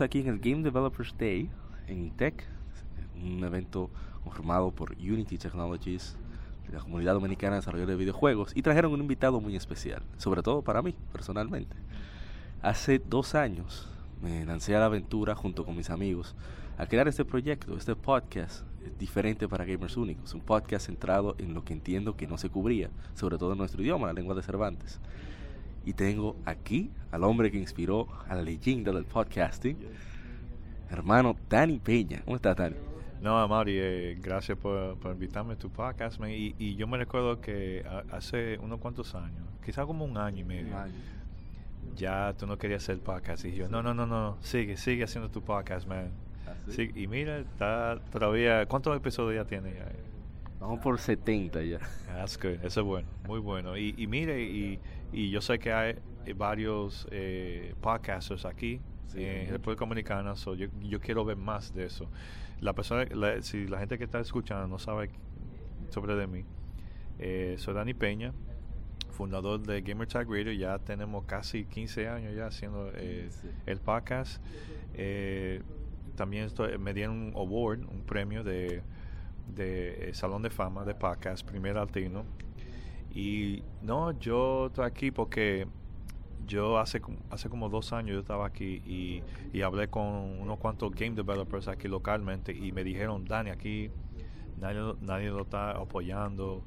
Estamos aquí en el Game Developers Day en ITEC, un evento formado por Unity Technologies, la comunidad dominicana de desarrollo de videojuegos, y trajeron un invitado muy especial, sobre todo para mí, personalmente. Hace dos años me lancé a la aventura junto con mis amigos a crear este proyecto, este podcast diferente para gamers únicos, un podcast centrado en lo que entiendo que no se cubría, sobre todo en nuestro idioma, la lengua de Cervantes. Y tengo aquí al hombre que inspiró a la leyenda del podcasting, hermano Dani Peña. ¿Cómo estás, Dani? No, Amari, eh, gracias por, invitarme a tu podcast. Y, y, yo me recuerdo que hace unos cuantos años, quizás como un año y medio, ya tú no querías hacer podcast. Y yo, no, no, no, no, sigue, sigue haciendo tu podcast, man. ¿Ah, y mira, está todavía, ¿cuántos episodios ya tiene? Vamos por 70 ya. That's good. Eso es bueno, muy bueno. Y, y mire, y, y, yo sé que hay varios eh, podcasters aquí en República Dominicana, so yo, yo, quiero ver más de eso. La persona, si la gente que está escuchando no sabe sobre de mí, eh, soy Dani Peña, fundador de Gamer Tag Radio. Ya tenemos casi 15 años ya haciendo eh, el podcast. Eh, también estoy, me dieron un award, un premio de de eh, Salón de Fama de Podcast, primer latino. Y no, yo estoy aquí porque yo hace, hace como dos años yo estaba aquí y, y, hablé con unos cuantos game developers aquí localmente y me dijeron, Dani, aquí nadie, nadie lo está apoyando,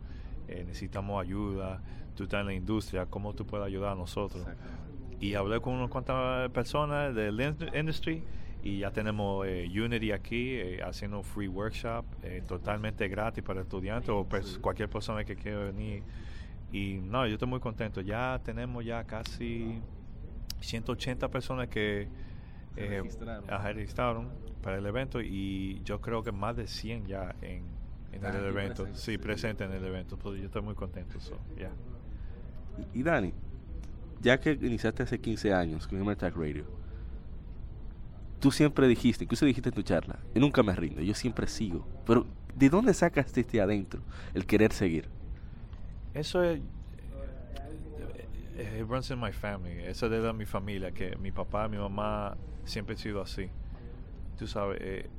eh, necesitamos ayuda, tú estás en la industria, ¿cómo tú puedes ayudar a nosotros? Y hablé con unas cuantas personas del industry y ya tenemos eh, Unity aquí eh, haciendo un free workshop eh, totalmente gratis para estudiantes o pues, cualquier persona que quiera venir. Y no, yo estoy muy contento. Ya tenemos ya casi 180 personas que registraron. para el evento y yo creo que más de 100 ya en, el evento. sí, presente en el evento. Pues yo estoy muy contento. y, Dani, ya que iniciaste hace 15 años con Tech Radio, tú siempre dijiste, incluso dijiste en tu charla, yo nunca me rindo, yo siempre sigo. Pero, ¿de dónde sacas este adentro, el querer seguir? Eso es. It runs in my family. Eso es de mi familia, que mi papá, mi mamá siempre han sido así. Tú sabes, eh,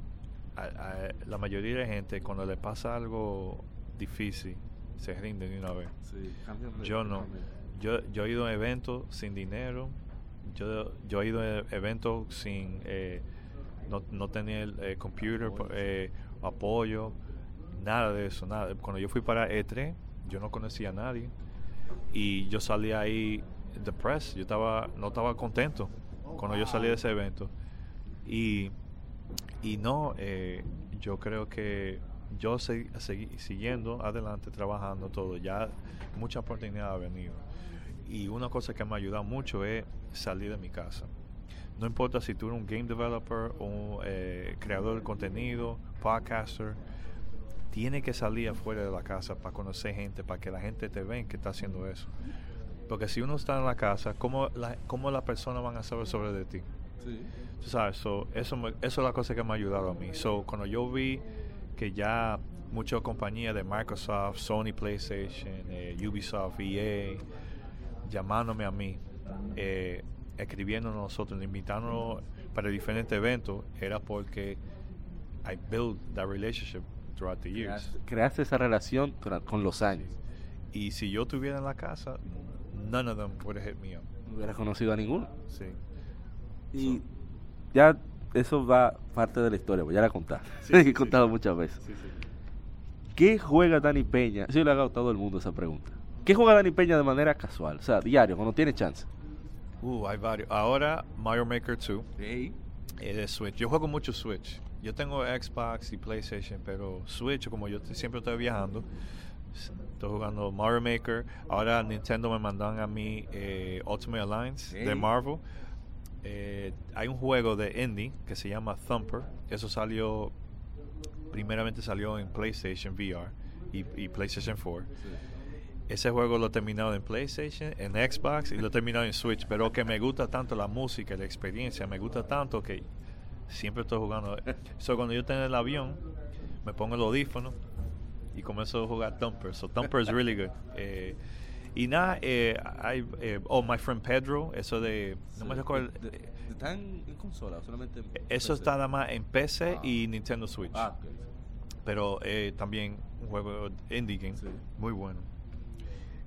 la mayoría de gente, cuando le pasa algo difícil, se rinden de una vez. yo no. Yo, yo he ido a eventos sin dinero, yo, yo he ido a eventos sin, eh, no, no tenía el eh, computer, eh, apoyo, nada de eso, nada. Cuando yo fui para E3, yo no conocía a nadie y yo salí ahí depressed, yo estaba, no estaba contento cuando yo salí de ese evento. Y, y no, yo creo que yo seguí siguiendo adelante, trabajando todo, ya mucha oportunidad ha venido. Y una cosa que me ha ayudado mucho es salir de mi casa. No importa si tú eres un game developer un eh, creador de contenido, podcaster, tiene que salir afuera de la casa para conocer gente, para que la gente te vea que está haciendo eso. Porque si uno está en la casa, ¿cómo, la, cómo las personas van a saber sobre de ti? Sí. sabes, eso, eso es la cosa que me ha ayudado a mí. So, cuando yo vi que ya muchas compañías de Microsoft, Sony PlayStation, eh, Ubisoft, EA, llamándome a mí, eh, escribiendo nosotros, invitándonos para diferentes eventos, era porque I built that relationship throughout the years. Creaste esa relación con los años. Y si yo estuviera en la casa, none of them would have hit me up. No hubiera conocido a ninguno. Sí. Y ya eso va parte de la historia, ya la contaste. Sí, he contado muchas veces. ¿Qué juega Dani Peña? Yo le hago a todo el mundo esa pregunta. ¿Qué juega Dani Peña de manera casual? O sea, diario, cuando tiene chance. Uh, hay varios. Ahora Mario Maker 2. Es de Switch. Yo juego mucho Switch. Yo tengo Xbox y PlayStation, pero Switch, como yo siempre estoy viajando, estoy jugando Mario Maker. Ahora Nintendo me mandan a mí eh, Ultimate Alliance de Marvel. eh, hay un juego de indie que se llama Thumper. Eso salió, primeramente salió en PlayStation VR y, y PlayStation 4. Ese juego lo he terminado en PlayStation, en Xbox y lo he terminado en Switch. Pero que me gusta tanto la música, la experiencia, me gusta tanto que siempre estoy jugando. so, cuando yo estoy en el avión, me pongo el audífono y comienzo a jugar Thumper. So, Thumper is really good. Eh, y nada, eh, hay, eh, oh, My Friend Pedro, eso de, no me recuerdo. ¿De- de- ¿Está en, en consola o solamente en Eso PC? está nada más en PC Ah. y Nintendo Switch. Ah, ok. Pero eh, también un juego indie game. Sí. Muy bueno.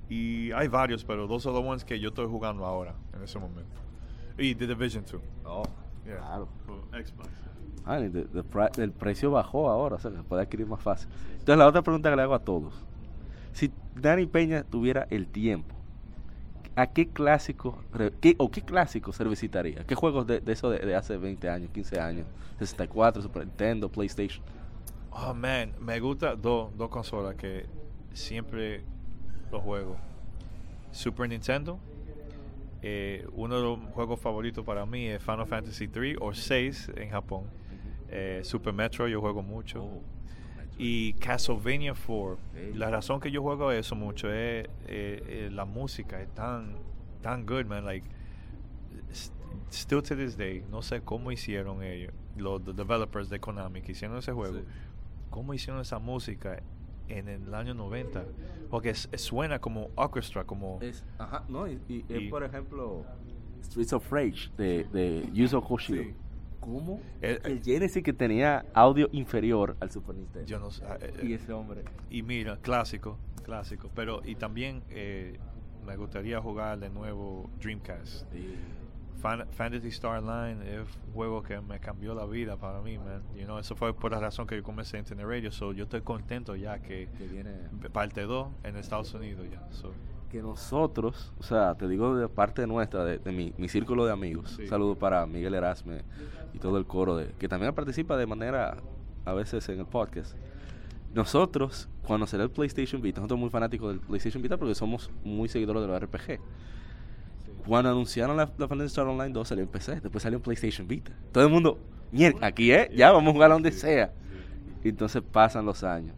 Y hay varios, pero dos son los ones que yo estoy jugando ahora, en ese momento. Y The Division 2. Oh, Yeah. claro. Xbox. Ah, de- de pri- el precio bajó ahora, o sea, se puede adquirir más fácil. Entonces, la otra pregunta que le hago a todos. Si Dani Peña tuviera el tiempo, ¿a qué clásico qué, o qué clásicos se revisitaría? ¿Qué juegos de, de eso de, de hace 20 años, 15 años? 64, Super Nintendo, PlayStation. Oh man, me gusta dos dos consolas que siempre los juego. Super Nintendo. Eh, uno de los juegos favoritos para mí es Final Fantasy 3 o 6 en Japón. Eh, Super Metro yo juego mucho. Oh, Y Castlevania 4. Ey. La razón que yo juego eso mucho es eh, la música. Es tan, tan good, man. Like, still to this day, no sé cómo hicieron ellos, los the developers de Konami que hicieron ese juego. Sí. ¿Cómo hicieron esa música en el año 90? Porque es- suena como orchestra, como... Es, ajá, no, y, y es Y- por ejemplo Streets of Rage de, de Yuzo Koshiro. Sí. ¿Cómo? Eh, el Genesis que tenía audio inferior al Super Nintendo. yo no sé. eh, y eh, ese hombre. y mira, clásico, clásico. Pero, y también eh, me gustaría jugar de nuevo Dreamcast. Fan- Fantasy Star Online es un juego que me cambió la vida para mí, man. You know, eso fue por la razón que yo comencé en Internet Radio. So, yo estoy contento ya que que viene parte 2 en Estados Unidos ya. So, que nosotros, o sea, te digo de parte nuestra, de, de mi, mi círculo de amigos, Sí. un saludo para Miguel Erasme y todo el coro, de, que también participa de manera, a veces en el podcast. Nosotros, cuando salió el PlayStation Vita, nosotros muy fanáticos del PlayStation Vita porque somos muy seguidores de los RPG. Cuando anunciaron la, la Fantasy Star Online 2 salió en PC, después salió en PlayStation Vita. Todo el mundo, mierda, aquí es, ya vamos a jugar a donde sea. Y entonces pasan los años.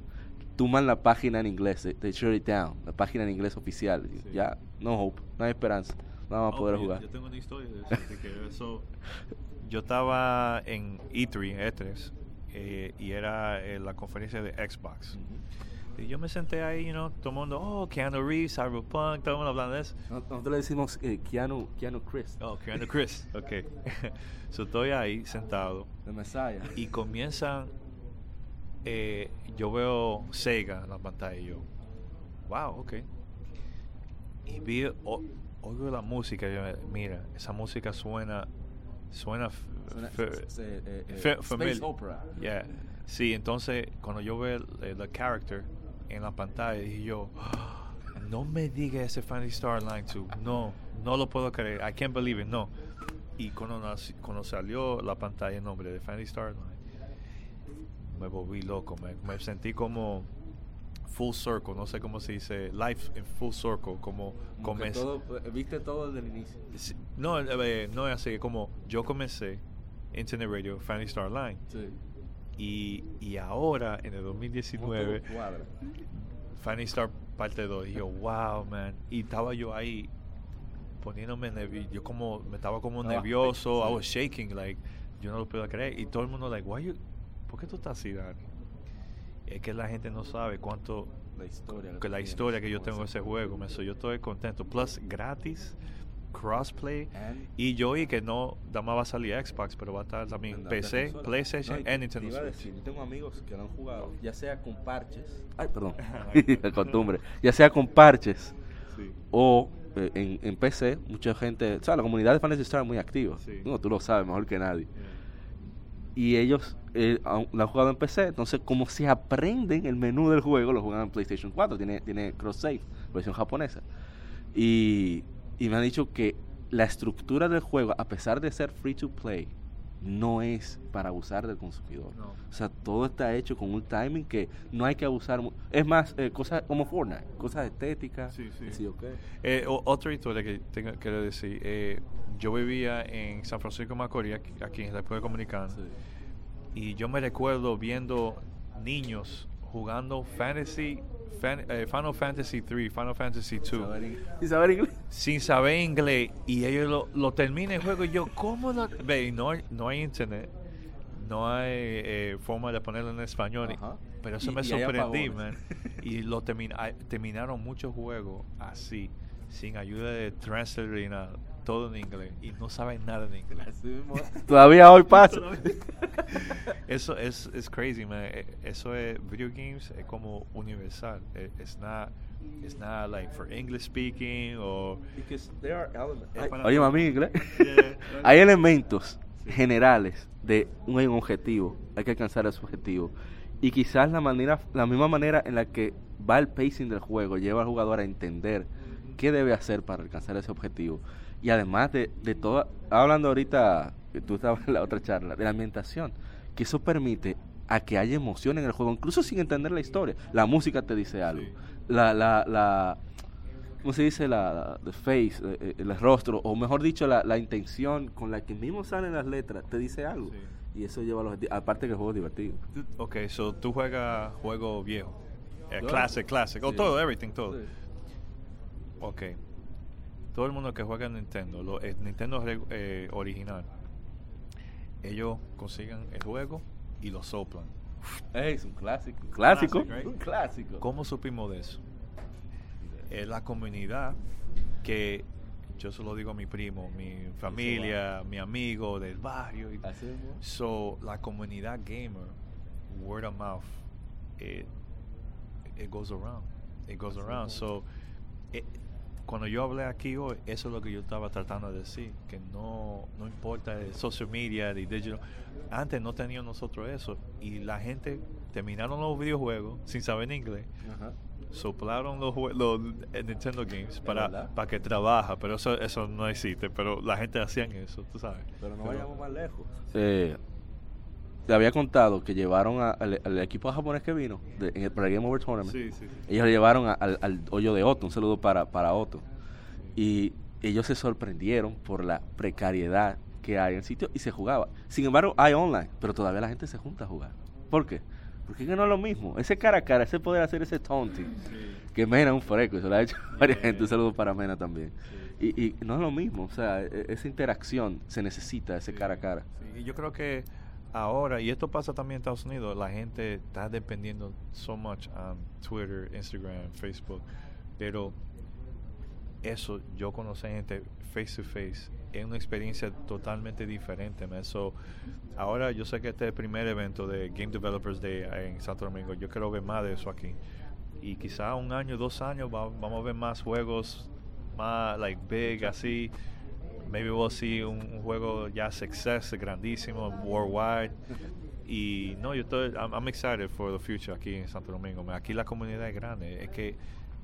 Tuman la página en inglés, de Shut It Down, la página en inglés oficial. Sí. Ya, no hope, no hay esperanza. No vamos a Oh, poder yo- jugar. Yo, tengo una historia de eso. de que eso- yo estaba en E3, E3, eh, y era eh, la conferencia de Xbox. Y yo me senté ahí, you know, mundo, oh, Keanu Reeves, Cyberpunk, todo el mundo hablando de eso. No- Nosotros le decimos eh, Keanu, Keanu Chris, Oh, Keanu Chris, ok. so estoy ahí sentado de Messiah. y comienzan, eh, yo veo Sega en la pantalla y yo, wow, ok. Y vi, o- oigo la música, y yo, mira, esa música suena, suena, Suena- eh, eh, Space. Opera. Yeah. Sí, entonces cuando yo veo el, el- el character en la pantalla, dije yo, "Ah, no me diga ese Fantasy Star Online 2. No, no lo puedo creer. I can't believe it, no. Y cuando, cuando salió la pantalla en nombre de Fantasy Star Online, me volví loco. Me, me sentí como full circle, no sé cómo se dice, life in full circle, como, Como comencé- todo, eh, viste todo desde el inicio. No, eh, no es así, como yo comencé Internet Radio, Fantasy Star Online. Sí. Y, y ahora, en el 2019, Todo cuadra. Fanny Star parte 2. Y yo, wow, man. Y estaba yo ahí poniéndome nervioso. Yo como, me estaba como nervioso. I was shaking, like, yo no lo puedo creer. Y todo el mundo, like, why you, ¿por qué tú estás así, Dani? Es que la gente no sabe cuánto, La historia. que la historia que yo tengo en ese juego. So, yo estoy contento. Plus, gratis, crossplay. Y yo oí que no, nada más va a salir Xbox, pero va a estar también la- PC, la consola. PlayStation No, y y te- Nintendo te iba a Switch. decir, yo tengo amigos que lo han jugado, ya sea con parches. Ay, perdón. La costumbre. Ya sea con parches Sí. o eh, en, en PC, mucha gente, o sea, la comunidad de Fantasy Star es muy activa. Sí. No, tú lo sabes mejor que nadie. Y ellos eh, lo han jugado en PC, entonces como se aprenden el menú del juego, lo juegan en PlayStation 4, tiene, tiene cross save, versión japonesa. Y, y me han dicho que la estructura del juego, a pesar de ser free to play, no es para abusar del consumidor. No. O sea, todo está hecho con un timing que no hay que abusar. Es más, eh, cosas como Fortnite, cosas estéticas. Sí, sí. yo qué. Eh, o- otra historia que tengo, quiero decir. eh, yo vivía en San Francisco de Macorís, aquí, aquí en la República Dominicana. Sí. Y yo me recuerdo viendo niños jugando Fantasy, Fan- eh, Final Fantasy 3, Final Fantasy 2. Saber ing- ¿Y saber inglés? sin saber inglés y ellos lo, lo terminan el juego y yo, ¿cómo lo...? Ve, no, hay- no hay internet, no hay eh, forma de ponerlo en español, pero eso Y- me y sorprendí, man. Y lo termina- terminaron muchos juegos así, sin ayuda de translator y nada, todo en inglés, y no saben nada de inglés. Todavía hoy pasa. Eso es, es crazy, man. Eh, Eso es video games es como universal. Eh, It's not it's not like for English speaking or Es para- Oye, mami, inglés. Yeah. Hay elementos generales de un objetivo. Hay que alcanzar ese objetivo. Y quizás la manera, la misma manera en la que va el pacing del juego lleva al jugador a entender qué debe hacer para alcanzar ese objetivo. Y además de, de todo, hablando ahorita, que tú estabas en la otra charla, de la ambientación, que eso permite a que haya emoción en el juego, incluso sin entender la historia. La música te dice algo. Sí. La, la, la, ¿cómo se dice? La, the face, eh, eh, el rostro, o mejor dicho, la, la intención con la que mismo salen las letras, te dice algo. Sí. Y eso lleva a los... Aparte que el juego es divertido. Ok, so tú juegas juego viejo. Eh, classic, classic. O Sí. todo, everything, todo. Ok. Todo el mundo que juega en Nintendo, lo, el Nintendo eh, original, ellos consiguen el juego y lo soplan. Ey, es un clásico. Clásico. Classic, right? Un clásico. ¿Cómo supimos de eso? Es la comunidad que yo se lo digo a mi primo, mi familia, mi amigo del barrio. y-. So, la comunidad gamer, word of mouth, it, it goes around. It goes Así around. So, it- cuando yo hablé aquí hoy, eso es lo que yo estaba tratando de decir, que no, no importa el social media, el digital. Antes no teníamos nosotros eso y la gente terminaron los videojuegos sin saber inglés Ajá. soplaron los, los eh, Nintendo Games para, para que trabaja, pero eso eso no existe, pero la gente hacían eso, tú sabes. Pero no vayamos más lejos. Eh, te había contado que llevaron a- al, al equipo japonés que vino de- en el, para el Game Over Tournament. Sí, sí, sí. Ellos lo llevaron a- al, al hoyo de Otto. Un saludo para, para Otto. Y ellos se sorprendieron por la precariedad que hay en el sitio y se jugaba. Sin embargo, hay online, pero todavía la gente se junta a jugar. ¿Por qué? Porque no es lo mismo. Ese cara a cara, ese poder hacer ese taunting, que Mena es un freco, se lo ha hecho varias gente. Un saludo para Mena también. Y, y no es lo mismo, o sea, e- esa interacción se necesita, ese cara a cara. Y yo creo que ahora, y esto pasa también en Estados Unidos, la gente está dependiendo so much on Twitter, Instagram, Facebook, pero eso, yo conocí gente face to face, es una experiencia totalmente diferente, man. So, ahora yo sé que este es el primer evento de Game Developers Day en Santo Domingo, yo quiero ver más de eso aquí. Y quizá un año, dos años va- vamos a ver más juegos, más like big, así. Maybe we'll see un, un juego ya success grandísimo, worldwide. Y no, yo estoy, I'm, I'm excited for the future aquí en Santo Domingo. Aquí la comunidad es grande, es que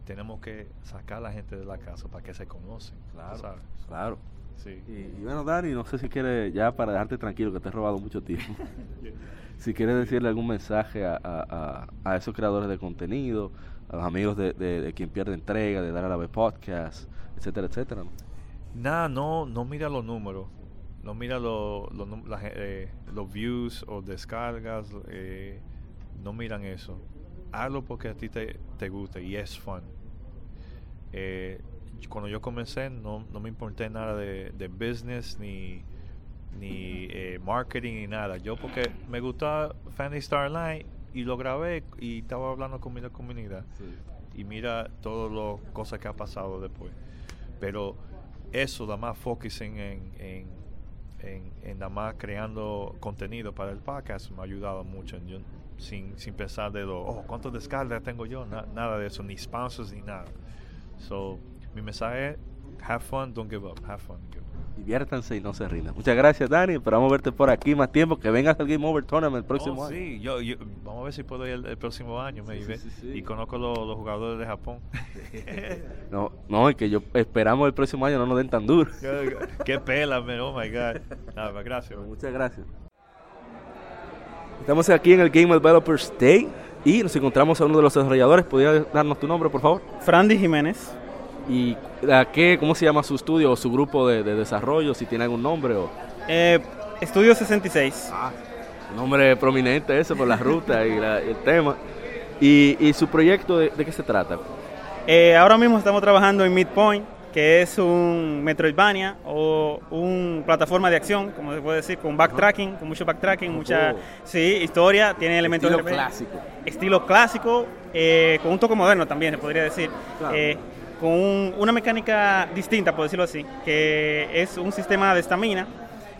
tenemos que sacar a la gente de la casa para que se conocen. sabes. claro. Sí. Y, y bueno, Dani, no sé si quieres, ya para dejarte tranquilo, que te he robado mucho tiempo. si quieres decirle algún mensaje a, a- a- a esos creadores de contenido, a los amigos de, de, de quien pierde entrega, de Dar a la vez podcast, etcétera, etcétera. ¿no? Nada, no, no mira los números. No mira lo- la eh, los views o descargas. eh, no miran eso. Hazlo porque a ti te, te gusta y es fun. Eh, cuando yo comencé no, no me importé nada de, de business ni, ni marketing ni nada. Yo porque me gustaba Fantasy Star Online y lo grabé y estaba hablando con mi comunidad y mira todas las cosas que ha pasado después. Pero eso, nada más focusing en, en, en, en nada más creando contenido para el podcast me ha ayudado mucho. Sin, sin pensar de lo, oh, ¿cuántos descargas tengo yo? Na- nada de eso, ni sponsors ni nada. So, mi mensaje es, have fun, don't give up. Have fun, give up. Diviértanse y no se rindan. Muchas gracias, Dani. Esperamos verte por aquí más tiempo. Que vengas al Game Over Tournament el próximo Oh, año. sí, yo, yo- vamos a ver si puedo ir el, el próximo año, Sí, maybe. sí, sí, sí. Y conozco los, los jugadores de Japón. No, no, y que yo esperamos el próximo año no nos den tan duro. Qué pela, man, oh my god. Nada, más, gracias. man. Muchas gracias. Estamos aquí en el Game Developers Day y nos encontramos a uno de los desarrolladores. ¿Podrías darnos tu nombre, por favor? Frandy Jiménez. ¿Y a qué, cómo se llama su estudio o su grupo de, de desarrollo? Si tiene algún nombre o... Eh, Estudio 66. Un nombre prominente ese por la ruta y, la- y el tema. Y, y su proyecto, de, de qué se trata? Eh, ahora mismo estamos trabajando en Midpoint, que es un Metroidvania o una plataforma de acción, como se puede decir, con backtracking, con mucho backtracking, mucha Oh. sí, historia, tiene elementos Estilo clásico. estilo clásico, eh, con un toque moderno también, se podría decir. Claro. Con un- una mecánica distinta, por decirlo así, que es un sistema de estamina,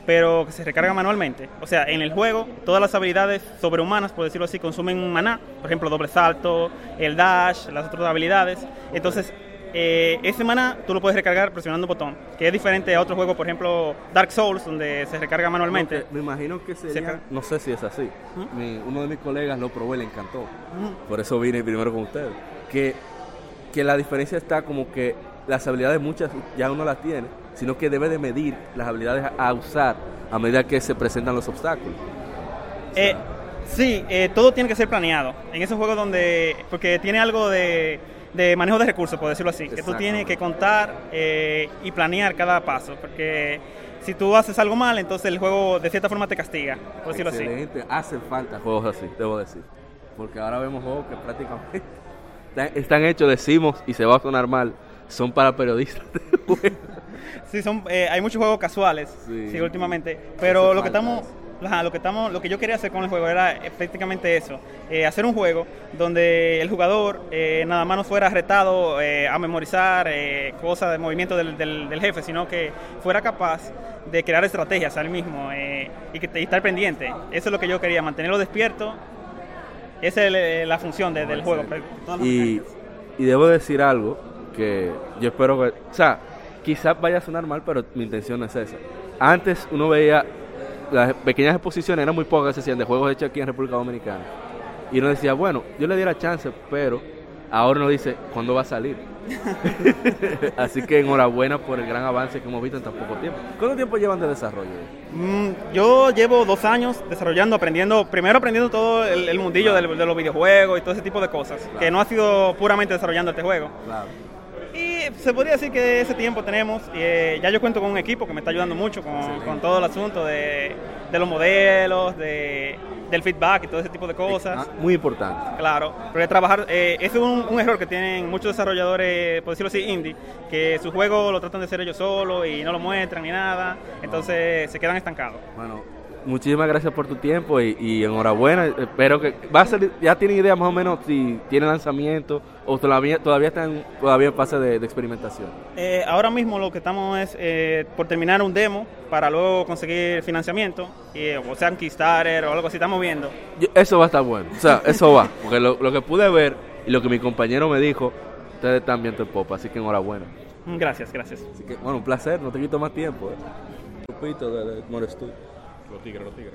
pero que se recarga manualmente. O sea, en el juego, todas las habilidades sobrehumanas, por decirlo así, consumen maná. Por ejemplo, doble salto, el dash, las otras habilidades. Entonces, eh, ese maná tú lo puedes recargar presionando un botón, que es diferente a otros juegos, por ejemplo, Dark Souls, donde se recarga manualmente. No, me imagino que sería, Sería- no sé si es así. ¿Mm? Mi- uno de mis colegas lo probó y le encantó. Ujú. Por eso vine primero con ustedes. Que, que la diferencia está como que las habilidades muchas ya uno las tiene, sino que debe de medir las habilidades a, usar a medida que se presentan los obstáculos. Eh, sí, eh, todo tiene que ser planeado. En esos juegos donde. Porque tiene algo de, de manejo de recursos, por decirlo así. Que tú tienes que contar eh, y planear cada paso. Porque si tú haces algo mal, entonces el juego de cierta forma te castiga, por decirlo así. Excelente. Hacen falta juegos así, debo decir. Porque ahora vemos juegos que prácticamente están, están hechos, decimos, y se va a sonar mal, son para periodistas. Sí, son, eh, hay muchos juegos casuales, Sí. sí, últimamente. Pero lo que estamos, ajá, lo que estamos, lo que yo quería hacer con el juego era eh, prácticamente eso, eh, hacer un juego donde el jugador eh, nada más no fuera retado eh, a memorizar eh, cosas de movimiento del, del- del jefe, sino que fuera capaz de crear estrategias al mismo y, que, y estar pendiente. Eso es lo que yo quería, mantenerlo despierto. Esa es el- la función de- del juego. las Y, y debo decir algo que yo espero que, o sea, quizás vaya a sonar mal, pero mi intención es esa. Antes uno veía las pequeñas exposiciones, eran muy pocas de juegos hechos aquí en República Dominicana. Y uno decía, bueno, yo le di la chance, pero ahora uno dice, ¿cuándo va a salir? Así que enhorabuena por el gran avance que hemos visto en tan poco tiempo. ¿Cuánto tiempo llevan de desarrollo? Mm, yo llevo dos años desarrollando, aprendiendo, primero aprendiendo todo el, el mundillo de, los videojuegos y todo ese tipo de cosas, que no ha sido puramente desarrollando este juego. Claro. Y se podría decir que ese tiempo tenemos, y, eh, ya yo cuento con un equipo que me está ayudando mucho con, con todo el asunto de, de los modelos, de, del feedback y todo ese tipo de cosas. muy importante. Claro, porque trabajar, eh, es un, un error que tienen muchos desarrolladores, por decirlo así, indie, que su juego lo tratan de hacer ellos solos y no lo muestran ni nada, entonces se quedan estancados. Bueno, muchísimas gracias por tu tiempo y, y enhorabuena. Espero que va a salir, ya tienen idea más o menos si tiene lanzamiento o todavía todavía están todavía en fase de, de experimentación. Eh, ahora mismo lo que estamos es eh, por terminar un demo para luego conseguir financiamiento, y, eh, o sea, un Kickstarter o algo así, estamos viendo. Eso va a estar bueno, o sea, eso va, porque lo, lo que pude ver y lo que mi compañero me dijo, ustedes están viendo el pop, así que enhorabuena. Gracias, gracias. Así que, bueno, un placer, no te quito más tiempo. eh. Grupito de, de Studio. Los tigres, los tigres.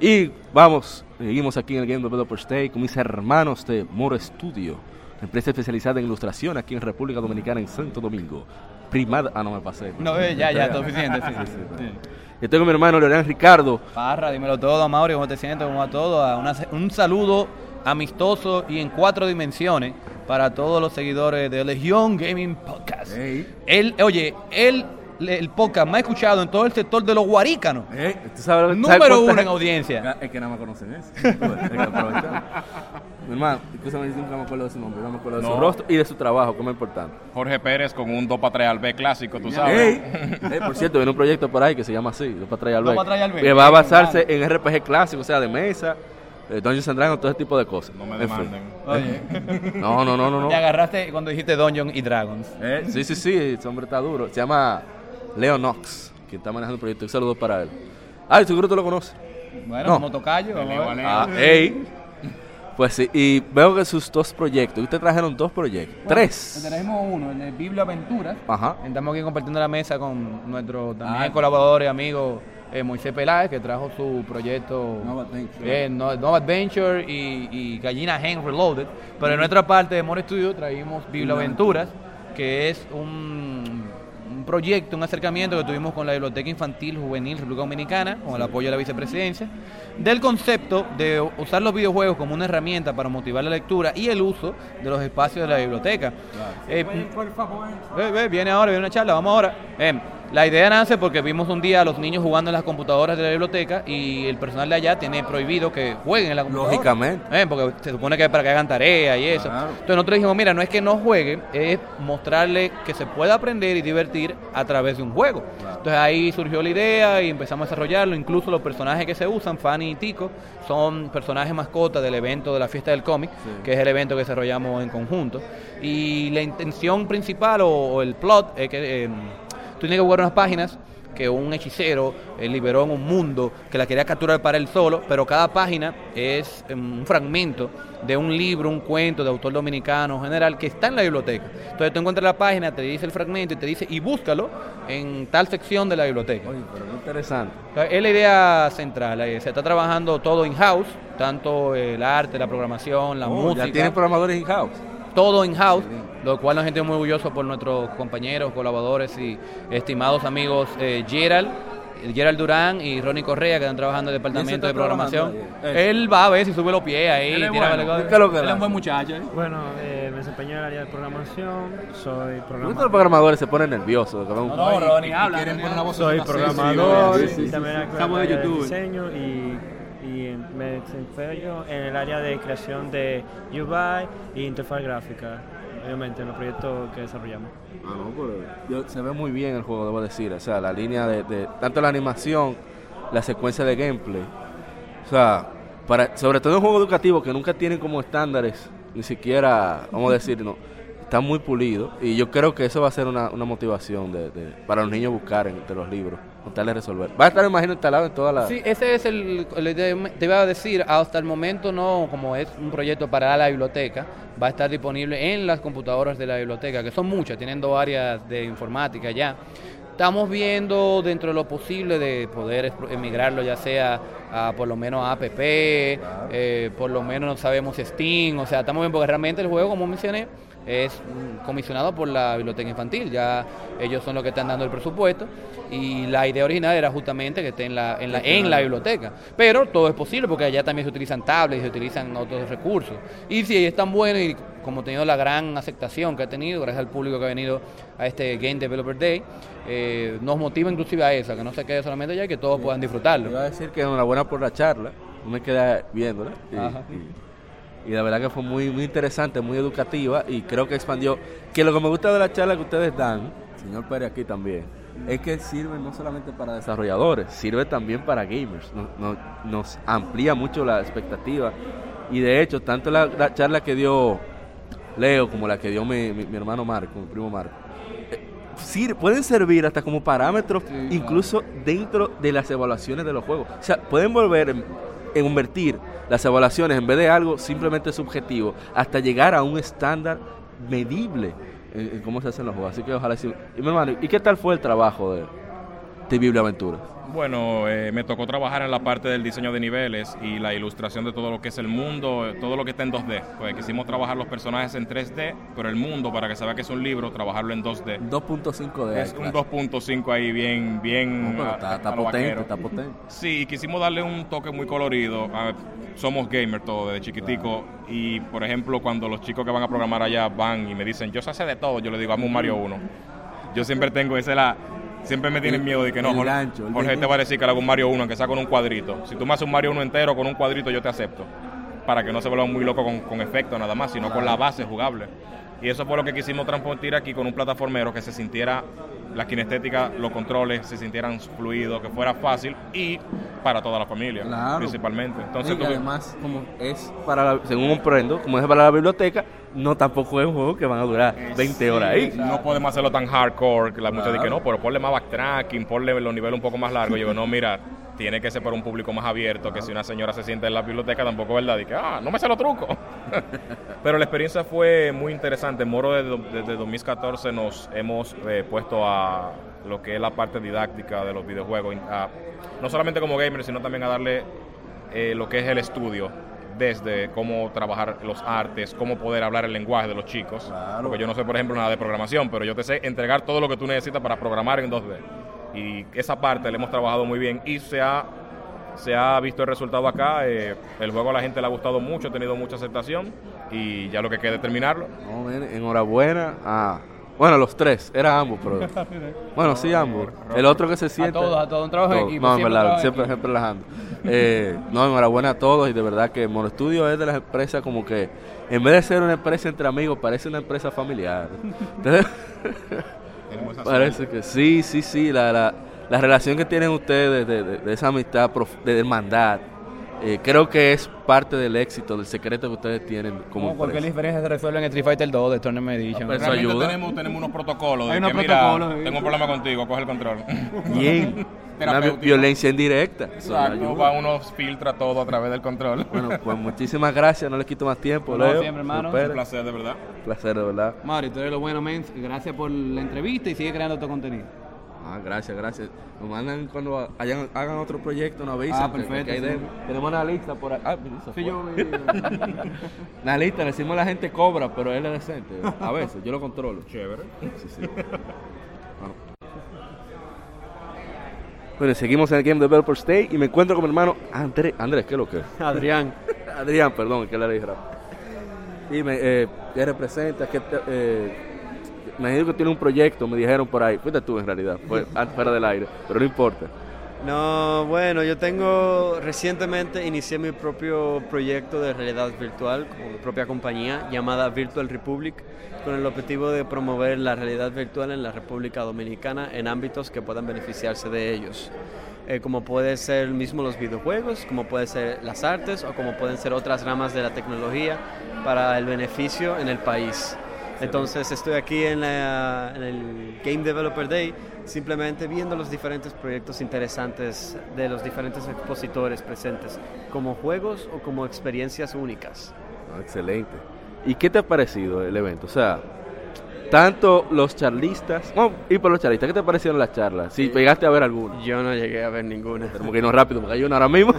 Y vamos, seguimos aquí en el Game Developers Day con mis hermanos de More Studio, empresa especializada en ilustración aquí en República Dominicana, en Santo Domingo. Primada, ah, no me pasé. No, eh, ya, ya, está suficiente. Sí, sí, sí. Yo tengo a mi hermano Leonel Ricardo. Parra, dímelo todo, Mauri, ¿cómo te sientes? ¿Cómo va todo? A una- un saludo amistoso y en cuatro dimensiones para todos los seguidores de Legión Gaming Podcast. Él, oye, él, el podcast más escuchado en todo el sector de los guarícanos. ¿Tú sabes, sabes Número cuánta uno en audiencia. Es que nada más conocen eso. Mi hermano, escúchame, yo nunca me acuerdo de su nombre, no me acuerdo de su No. rostro y de su trabajo, que es muy importante. Jorge Pérez con un 2 para 3 al B clásico, tú sabes. ey, por cierto, viene un proyecto por ahí que se llama así, Dos para traer al Dos B, al B. Que va a basarse en RPG clásico, o sea, de mesa, eh, Dungeons and Dragons, todo ese tipo de cosas. No me demanden. Oye, No, no, no, no. no. te agarraste cuando dijiste Dungeon y Dragons. Eh, sí, sí, sí, ese hombre está duro. Se llama Leo Knox, quien está manejando el proyecto. Un saludo para él. Ah, seguro tú lo conoces. Bueno, No. como tocayo. Ah, ey. Pues sí, y veo que sus dos proyectos, ustedes trajeron dos proyectos, tres. Tenemos uno, el de Biblia Aventuras. Ajá. Estamos aquí compartiendo la mesa con nuestro también Ah. colaborador y amigo eh, Moisés Peláez, que trajo su proyecto Nova Adventure. eh, No- Nova Adventure y, y Gallina Hen Reloaded. Pero en nuestra parte de More Studio traímos Biblia Aventuras, que es un, un proyecto, un acercamiento que tuvimos con la Biblioteca Infantil Juvenil República Dominicana, con el apoyo de la vicepresidencia, del concepto de usar los videojuegos como una herramienta para motivar la lectura y el uso de los espacios de la biblioteca. Eh, viene ahora, viene una charla, vamos ahora. La idea nace porque vimos un día a los niños jugando en las computadoras de la biblioteca y el personal de allá tiene prohibido que jueguen en la computadora. Lógicamente. Eh, porque se supone que es para que hagan tarea y eso. Claro. Entonces nosotros dijimos, mira, no es que no jueguen, es mostrarle que se puede aprender y divertir a través de un juego. Entonces ahí surgió la idea y empezamos a desarrollarlo. Incluso los personajes que se usan, Fanny y Tico, son personajes mascotas del evento de la fiesta del cómic, que es el evento que desarrollamos en conjunto. Y la intención principal o, o el plot es que... eh, Tú tienes que jugar unas páginas que un hechicero eh, liberó en un mundo que la quería capturar para él solo, pero cada página es em, un fragmento de un libro, un cuento de autor dominicano general que está en la biblioteca. Entonces tú encuentras la página, te dice el fragmento y te dice, y búscalo en tal sección de la biblioteca. Oye, pero qué interesante. Entonces, Es la idea central, eh, se está trabajando todo in-house, tanto el arte, la programación, la Oh, música Ya tienen programadores in-house. Todo in-house, lo cual nos sentimos muy orgullosos por nuestros compañeros, colaboradores y estimados amigos eh, Gerald, Gerald Durán y Ronnie Correa que están trabajando en el departamento de programación. Él va a ver si sube los pies ahí. Él es tira bueno. algo. ¿Qué es lo que Él es hace? un buen muchacho. ¿eh? Bueno, eh, me desempeño en el área de programación, soy ¿Por qué los programador. programadores se ponen nerviosos? No, Ronnie, Y habla. quieren poner la voz Soy programador sí, sí, también de YouTube. diseño y, y me desempeño en el área de creación de UI y interfaz gráfica, obviamente en los proyectos que desarrollamos. Ah, no, pero yo- se ve muy bien el juego, debo decir. O sea, la línea de, tanto la animación, la secuencia de gameplay. O sea, para, sobre todo en juego educativo que nunca tienen como estándares, ni siquiera, vamos a decir, no, está muy pulido. Y yo creo que eso va a ser una, una motivación de, de- para los niños buscar entre los libros, tal de resolver. Va a estar, imagino, instalado en todas las... Sí, ese es el, el- te iba a decir, hasta el momento no, como es un proyecto para la biblioteca, va a estar disponible en las computadoras de la biblioteca, que son muchas, tienen dos áreas de informática ya. Estamos viendo dentro de lo posible de poder emigrarlo ya sea a por lo menos a APP, eh, por lo menos no sabemos si Steam, o sea, estamos bien porque realmente el juego, como mencioné, es comisionado por la biblioteca infantil, ya ellos son los que están dando el presupuesto y la idea original era justamente que esté en la, en la, en la biblioteca, pero todo es posible porque allá también se utilizan tablets, se utilizan otros recursos y si es tan bueno y como ha tenido la gran aceptación que ha tenido gracias al público que ha venido a este Game Developer Day, eh, nos motiva inclusive a eso, que no se quede solamente allá y que todos puedan disfrutarlo. Iba a decir que enhorabuena por la charla. Me quedé viéndola. Y. y- la verdad que fue muy, muy interesante, muy educativa y creo que expandió. Que lo que me gusta de la charla que ustedes dan, señor Pérez aquí también, es que sirve no solamente para desarrolladores, sirve también para gamers. Nos, nos- nos amplía mucho la expectativa. Y de hecho, tanto la, la charla que dio Leo como la que dio mi, mi- mi hermano Marco, mi primo Marco, eh, sir- pueden servir hasta como parámetros, incluso dentro de las evaluaciones de los juegos. O sea, pueden volver convertir las evaluaciones en vez de algo simplemente subjetivo, hasta llegar a un estándar medible en, cómo se hacen los juegos. Así que ojalá. Y mi hermano, ¿y qué tal fue el trabajo de, de Biblia Aventura? Bueno, eh, me tocó trabajar en la parte del diseño de niveles y la ilustración de todo lo que es el mundo, todo lo que está en 2D. Pues quisimos trabajar los personajes en 3D, pero el mundo, para que se vea que es un libro, trabajarlo en 2D. 2.5 de Es un iClass. 2.5 ahí bien, bien... No, está, potente, vaquero. está potente. Sí, y quisimos darle un toque muy colorido. Ah, somos gamers todos desde chiquitico. Y por ejemplo, cuando los chicos que van a programar allá van y me dicen, yo sé hacer de todo, yo les digo, hazme un Mario 1. Yo siempre tengo esa la. Siempre me tienen miedo de que no, el Jorge, gancho, Jorge te va a decir que le hago un Mario 1, aunque sea con un cuadrito. Si tú me haces un Mario 1 entero con un cuadrito, yo te acepto. Para que no se vuelva muy loco con, con efectos nada más, sino con la base jugable. Y eso fue lo que quisimos transmitir aquí con un plataformero que se sintiera la kinestética, los controles se sintieran fluidos, que fuera fácil y para toda la familia, Claro. principalmente. Entonces, y además, como es para la, según comprendo, como es para la biblioteca, no tampoco es un juego que van a durar 20 horas ahí. no podemos hacerlo tan hardcore que la mucha dice que no, pero ponle más backtracking, ponle los niveles un poco más largos. Yo digo, no, mira, tiene que ser para un público más abierto, que si una señora se siente en la biblioteca tampoco es verdad, y que, ah, no me sé los trucos. Pero la experiencia fue muy interesante. Moro desde, desde 2014 nos hemos eh, puesto a lo que es la parte didáctica de los videojuegos, a- no solamente como gamer, sino también a darle eh, lo que es el estudio, desde cómo trabajar los artes, cómo poder hablar el lenguaje de los chicos. Porque yo no sé, por ejemplo, nada de programación, pero yo te sé entregar todo lo que tú necesitas para programar en 2D. Y esa parte la hemos trabajado muy bien y se ha, se ha visto el resultado acá. eh, el juego a la gente le ha gustado mucho, ha tenido mucha aceptación y ya lo que queda es terminarlo. No, enhorabuena a... Bueno, los tres, era ambos, pero... Bueno, sí, ambos. El otro que se siente... todos, a todos, un trabajo en Todos. equipo, No, en verdad, siempre, siempre relajando. Eh, no, enhorabuena a todos y de verdad que Mono Studio es de las empresas como que, en vez de ser una empresa entre amigos, parece una empresa familiar. Parece que sí, sí, sí, la, la, la relación que tienen ustedes de, de- de esa amistad, prof- de hermandad, eh, creo que es parte del éxito, del secreto que ustedes tienen como Como cualquier diferencia se resuelve en Street Fighter 2 de Tournament Edition. pero eso ayuda. Tenemos, tenemos unos protocolos de Hay que, unos mira, protocolos, sí. tengo un problema contigo, coge el control. Bien. Una violencia indirecta. Exacto, va uno filtra todo a través del control. Bueno, pues muchísimas gracias, no les quito más tiempo. No, Leo, siempre, hermano. Un placer, de verdad. placer, de verdad. Mario, tú eres lo bueno, men. Gracias por la entrevista y sigue creando tu contenido. Ah, gracias, gracias. Nos mandan cuando hayan- hagan otro proyecto, nos avisan. Ah, perfecto, sí. Tenemos una lista por ahí. Ah, Sí, yo Una lista, le decimos a la gente cobra, pero él es decente. A veces, yo lo controlo. Chévere. Sí, sí. Bueno. Bueno, seguimos en el Game Developer Day y me encuentro con mi hermano Andrés. Andrés, ¿qué es lo que es? Adrián. Adrián, perdón, que le dije rápido. Dime, eh, ¿qué representa? ¿Qué te- eh, dijo que tiene un proyecto, me dijeron por ahí. Fuiste tú en realidad, fue fuera del aire, pero no importa. No, bueno, yo tengo recientemente inicié mi propio proyecto de realidad virtual con mi propia compañía llamada Virtual Republic con el objetivo de promover la realidad virtual en la República Dominicana en ámbitos que puedan beneficiarse de ellos. Eh, como puede ser mismo los videojuegos, como puede ser las artes o como pueden ser otras ramas de la tecnología para el beneficio en el país. Entonces estoy aquí en, la- en el Game Developer Day simplemente viendo los diferentes proyectos interesantes de los diferentes expositores presentes, como juegos o como experiencias únicas. Ah, excelente. ¿Y qué te ha parecido el evento? O sea, tanto los charlistas, y por los charlistas, ¿qué te parecieron las charlas? Si pegaste a ver alguno. Yo no llegué a ver ninguna. Tenemos que irnos rápido porque hay una ahora mismo.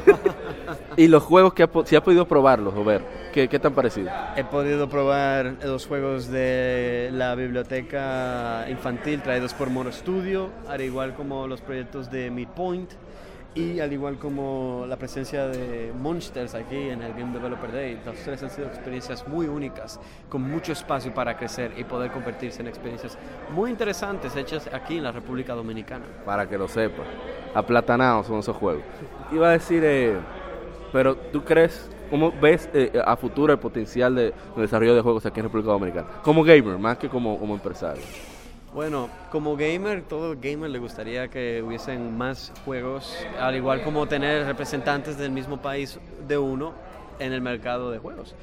y los juegos que has si has podido probarlos o ver, ¿qué, qué te han parecido? He podido probar los juegos de la biblioteca infantil traídos por Mono Studio, al igual como los proyectos de Midpoint y al igual como la presencia de Monsters aquí en el Game Developer Day. Los tres han sido experiencias muy únicas, con mucho espacio para crecer y poder convertirse en experiencias muy interesantes hechas aquí en la República Dominicana. Para que lo sepas. Aplatanados son esos juegos. Iba a decir, eh, pero ¿tú crees, cómo ves eh, a futuro el potencial de desarrollo de juegos aquí en República Dominicana? Como gamer, más que como, como empresario. Bueno, como gamer, todo gamer le gustaría que hubiesen más juegos, al igual como tener representantes del mismo país de uno en el mercado de juegos.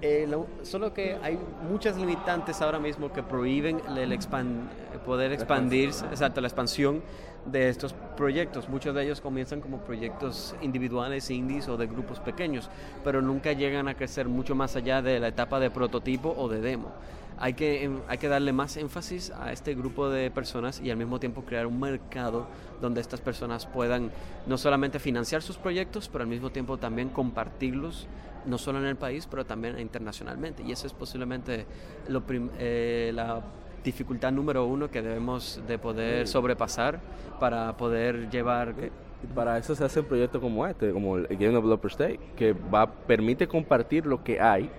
Eh, lo- solo que hay muchas limitantes ahora mismo que prohíben el expan- poder expandirse, exacto, la expansión de estos proyectos. Muchos de ellos comienzan como proyectos individuales, indies o de grupos pequeños, pero nunca llegan a crecer mucho más allá de la etapa de prototipo o de demo. Hay que, em, hay que darle más énfasis a este grupo de personas y al mismo tiempo crear un mercado donde estas personas puedan no solamente financiar sus proyectos, pero al mismo tiempo también compartirlos, no solo en el país, pero también internacionalmente. Y eso es posiblemente lo eh, la dificultad número uno que debemos de poder sobrepasar para poder llevar... Y para eso se hacen proyectos como este, como el Game Developers Day, que va permite compartir lo que hay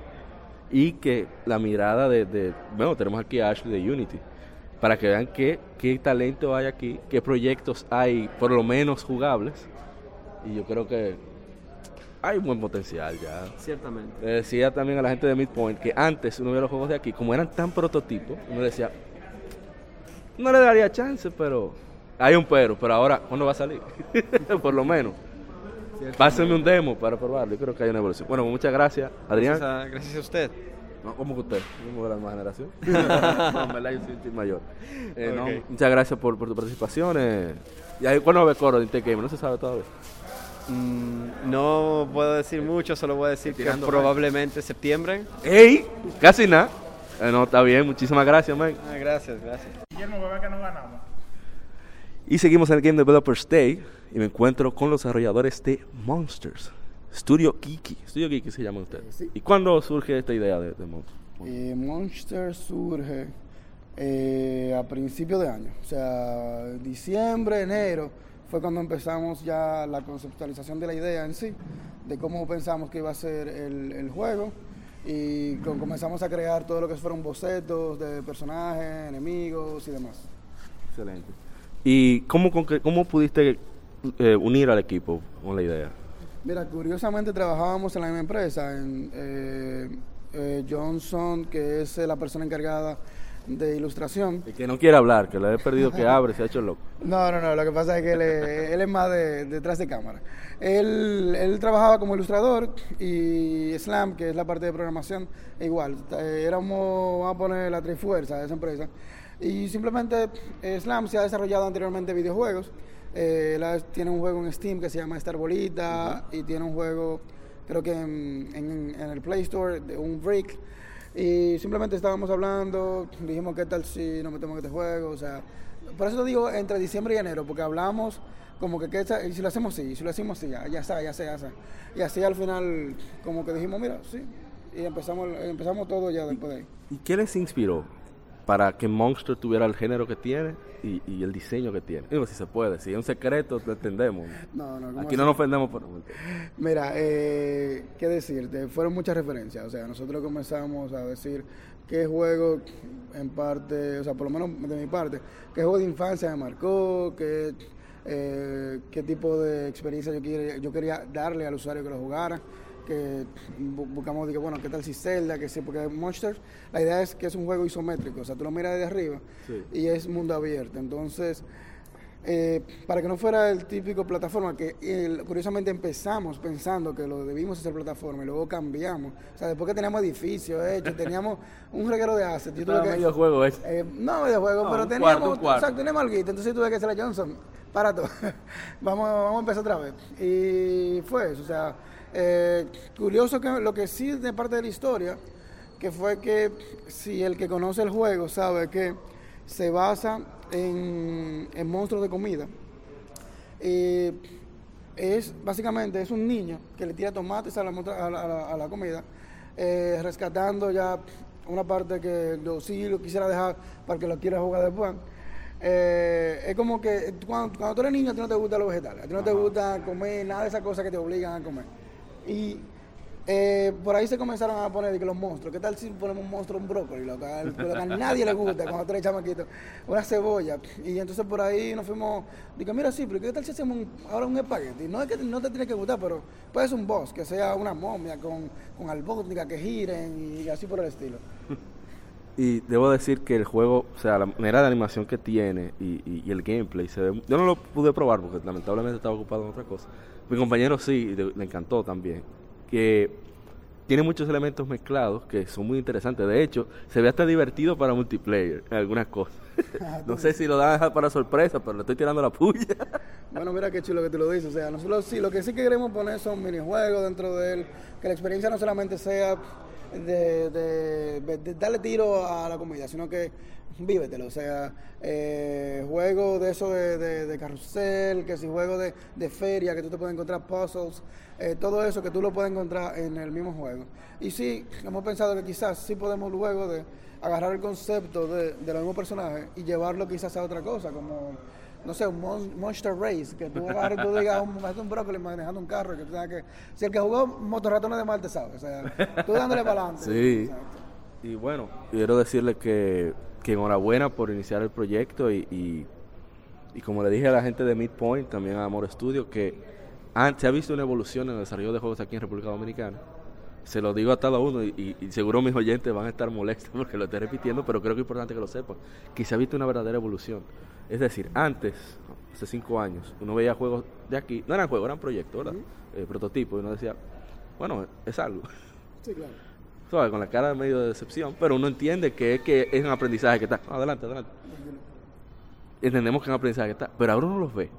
y que la mirada de, de- bueno, tenemos aquí a Ashley de Unity, para que vean qué, qué talento hay aquí, qué proyectos hay, por lo menos jugables, y yo creo que hay un buen potencial ya. Ciertamente. Le decía también a la gente de Midpoint que antes uno veía los juegos de aquí, como eran tan prototipos, uno decía, no le daría chance, pero hay un pero, pero ahora, ¿cuándo va a salir? Por lo menos. Pásenme un demo para probarlo, yo creo que hay una evolución. Bueno, muchas gracias, Adrián. Gracias a, gracias a usted. No, como que usted, como de la misma generación. no, en verdad yo soy un mayor. Eh, no, muchas gracias por, por tu participación. Eh. ¿Y ahí, cuándo va a haber coro de Intec Gamer? No se sabe todavía. Mm, no puedo decir mucho, solo voy a decir que probablemente septiembre. ¡Ey! Casi nada. Eh, no, está bien. Muchísimas gracias, man. Ah, gracias, gracias. Guillermo, que no ganamos. Y seguimos en el Game Developers Day y me encuentro con los desarrolladores de Monsters. Studio Kiki. Studio Kiki se llama ustedes. Sí. ¿Y cuándo surge esta idea de, de Monsters? Eh, Monster surge eh, a principios de año, o sea, diciembre, enero, fue cuando empezamos ya la conceptualización de la idea en sí, de cómo pensamos que iba a ser el, el juego, y con- comenzamos a crear todo lo que fueron bocetos de personajes, enemigos y demás. Excelente. ¿Y cómo, cómo pudiste eh, unir al equipo con la idea? Mira, curiosamente trabajábamos en la misma empresa, en eh, eh, Johnson, que es eh, la persona encargada de ilustración. El que no quiere hablar, que le he perdido que abre, se ha hecho loco. No, no, no, lo que pasa es que él es, él es más de, detrás de cámara. Él, él trabajaba como ilustrador y Slam, que es la parte de programación, igual. Eh, éramos, vamos a poner la trifuerza de esa empresa. Y simplemente eh, Slam se ha desarrollado anteriormente videojuegos. Eh, él ha- tiene un juego en Steam que se llama Star Bolita y tiene un juego, creo que en, en- en el Play Store, de un Brick. Y simplemente estábamos hablando, dijimos qué tal si nos metemos en este juego, o sea, por eso te digo entre diciembre y enero, porque hablamos como que, ¿qué y si lo hacemos así, y si lo hacemos así, ya, ya está, ya está, ya está. Y así al final como que dijimos, mira, sí, y empezamos, empezamos todo ya después de ahí. ¿Y qué les inspiró para que Monster tuviera el género que tiene y, y el diseño que tiene? Digo, si se puede, si es un secreto, lo entendemos. No, no, ¿cómo Aquí no nos ofendemos por... Mira, eh, qué decirte, fueron muchas referencias, o sea, nosotros comenzamos a decir qué juego en parte, o sea, por lo menos de mi parte, qué juego de infancia me marcó, qué, eh, qué tipo de experiencia yo quería, yo quería darle al usuario que lo jugara, que bu- buscamos, digo, bueno, qué tal si Zelda, que sí, porque Monsters, la idea es que es un juego isométrico, o sea, tú lo miras desde arriba Sí. y es mundo abierto, entonces... Eh, para que no fuera el típico plataforma, que curiosamente empezamos pensando que lo debimos hacer plataforma y luego cambiamos. O sea, después que teníamos edificios hechos, teníamos un reguero de assets. yo tuve que- medio juego ese. eh, no medio juego, No, pero teníamos, cuarto, cuarto. exacto, teníamos algo. Entonces tuve que decirle a Johnson, para todo, vamos, vamos a empezar otra vez. Y fue eso, o sea, eh, curioso que lo que sí de parte de la historia, que fue que si el que conoce el juego sabe que se basa en, en monstruos de comida, eh, es básicamente es un niño que le tira tomates a la, a la, a la- comida, eh, rescatando ya una parte que lo, sí lo quisiera dejar para que lo quiera jugar después. Eh, es como que cuando, cuando tú eres niño a ti no te gustan los vegetales, a ti no te gusta comer nada de esas cosas que te obligan a comer. Y eh, por ahí se comenzaron a poner que los monstruos. ¿Qué tal si ponemos un monstruo, un brócoli? Lo que, a- nadie le gusta cuando tú eres chamaquito. Una cebolla. Y entonces por ahí nos fuimos. Digo, mira, sí, pero ¿qué tal si hacemos un- ahora un espagueti? No es que no te tiene que gustar, pero puede ser un boss, que sea una momia con, con albóndiga que giren y así por el estilo. Y debo decir que el juego, o sea, la manera de animación que tiene y, y- y el gameplay se ve... Yo no lo pude probar porque lamentablemente estaba ocupado en otra cosa. Mi compañero sí, le, le encantó también. Que tiene muchos elementos mezclados que son muy interesantes. De hecho, se ve hasta divertido para multiplayer en algunas cosas. no sé si lo dan para sorpresa, pero le estoy tirando la puya. Bueno, mira qué chulo que tú lo dices. O sea, nosotros sí, lo que sí que queremos poner son minijuegos dentro de él, que la experiencia no solamente sea de, de- de darle tiro a la comida, sino que vívetelo. O sea, eh, juegos de eso de, de- carrusel, que si juegos de, de feria, que tú te puedes encontrar puzzles, eh, todo eso que tú lo puedes encontrar en el mismo juego. Y sí, hemos pensado que quizás sí podemos luego de agarrar el concepto de, de los mismos personajes y llevarlo quizás a otra cosa, como no sé, un mon- Monster Race, que tú agarres y tú digas, un, imagínate un brócoli manejando un carro, que tú tengas que... Si el que jugó motorratones de Marte sabe, o sea, tú dándole para adelante. Sí. Exacto. Y bueno, quiero decirle que, que enhorabuena por iniciar el proyecto y, y, y como le dije a la gente de Midpoint, también a Amor Studio, que han- se ha visto una evolución en el desarrollo de juegos aquí en República Dominicana. Se lo digo a cada uno y, y- y seguro mis oyentes van a estar molestos porque lo estoy repitiendo, pero creo que es importante que lo sepan, que se ha visto una verdadera evolución. Es decir, antes, hace cinco años, uno veía juegos de aquí, no eran juegos, eran proyectos, ¿verdad? Eh, prototipos, y uno decía, bueno, es algo. Sí, claro. Con la cara medio de decepción, pero uno entiende que es que es un aprendizaje que está. Adelante, adelante. Entendemos que es un aprendizaje que está, pero ahora uno los ve.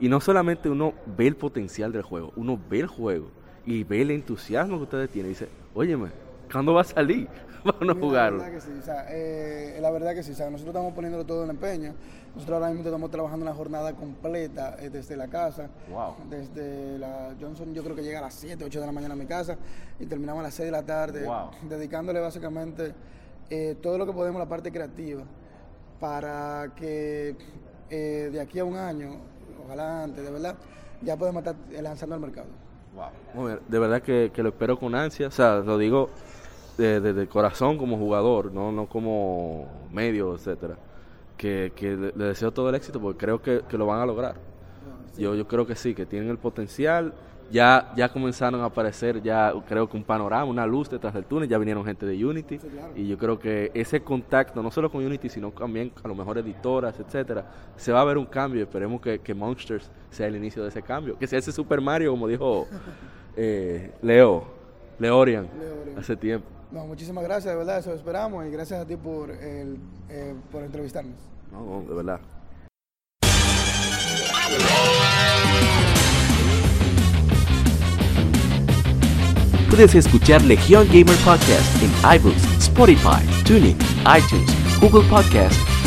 Y no solamente uno ve el potencial del juego, uno ve el juego y ve el entusiasmo que ustedes tienen y dice, óyeme, ¿cuándo va a salir? Vamos a Mira, jugarlo. La verdad que sí, o sea, eh, la verdad que sí, o sea, nosotros estamos poniéndolo todo en empeño. Nosotros ahora mismo estamos trabajando una jornada completa eh, desde la casa. Wow. Desde la Johnson, yo creo que llega a las 7, 8 de la mañana a mi casa y terminamos a las 6 de la tarde, Wow. dedicándole básicamente eh, todo lo que podemos a la parte creativa para que eh, de aquí a un año, ojalá antes, de verdad, ya podemos estar lanzando al mercado. Muy bien, De verdad que, que lo espero con ansia. O sea, lo digo de- desde el corazón como jugador, no, no como medio, etcétera. Que, que le, le deseo todo el éxito porque creo que, que lo van a lograr. Yo, yo creo que sí, que tienen el potencial. Ya, ya comenzaron a aparecer, ya creo que un panorama, una luz detrás del túnel. Ya vinieron gente de Unity. Y yo creo que ese contacto, no solo con Unity, sino también a lo mejor editoras, etcétera, se va a ver un cambio. Esperemos que, que Monsters sea el inicio de ese cambio. Que sea ese Super Mario, como dijo eh, Leo, Leorian, Leorian. hace tiempo. No, muchísimas gracias, de verdad, eso esperamos y gracias a ti por, el, eh, por entrevistarnos. No, no, de verdad. Puedes escuchar Legión Gamer Podcast en iBooks, Spotify, TuneIn, iTunes, Google Podcast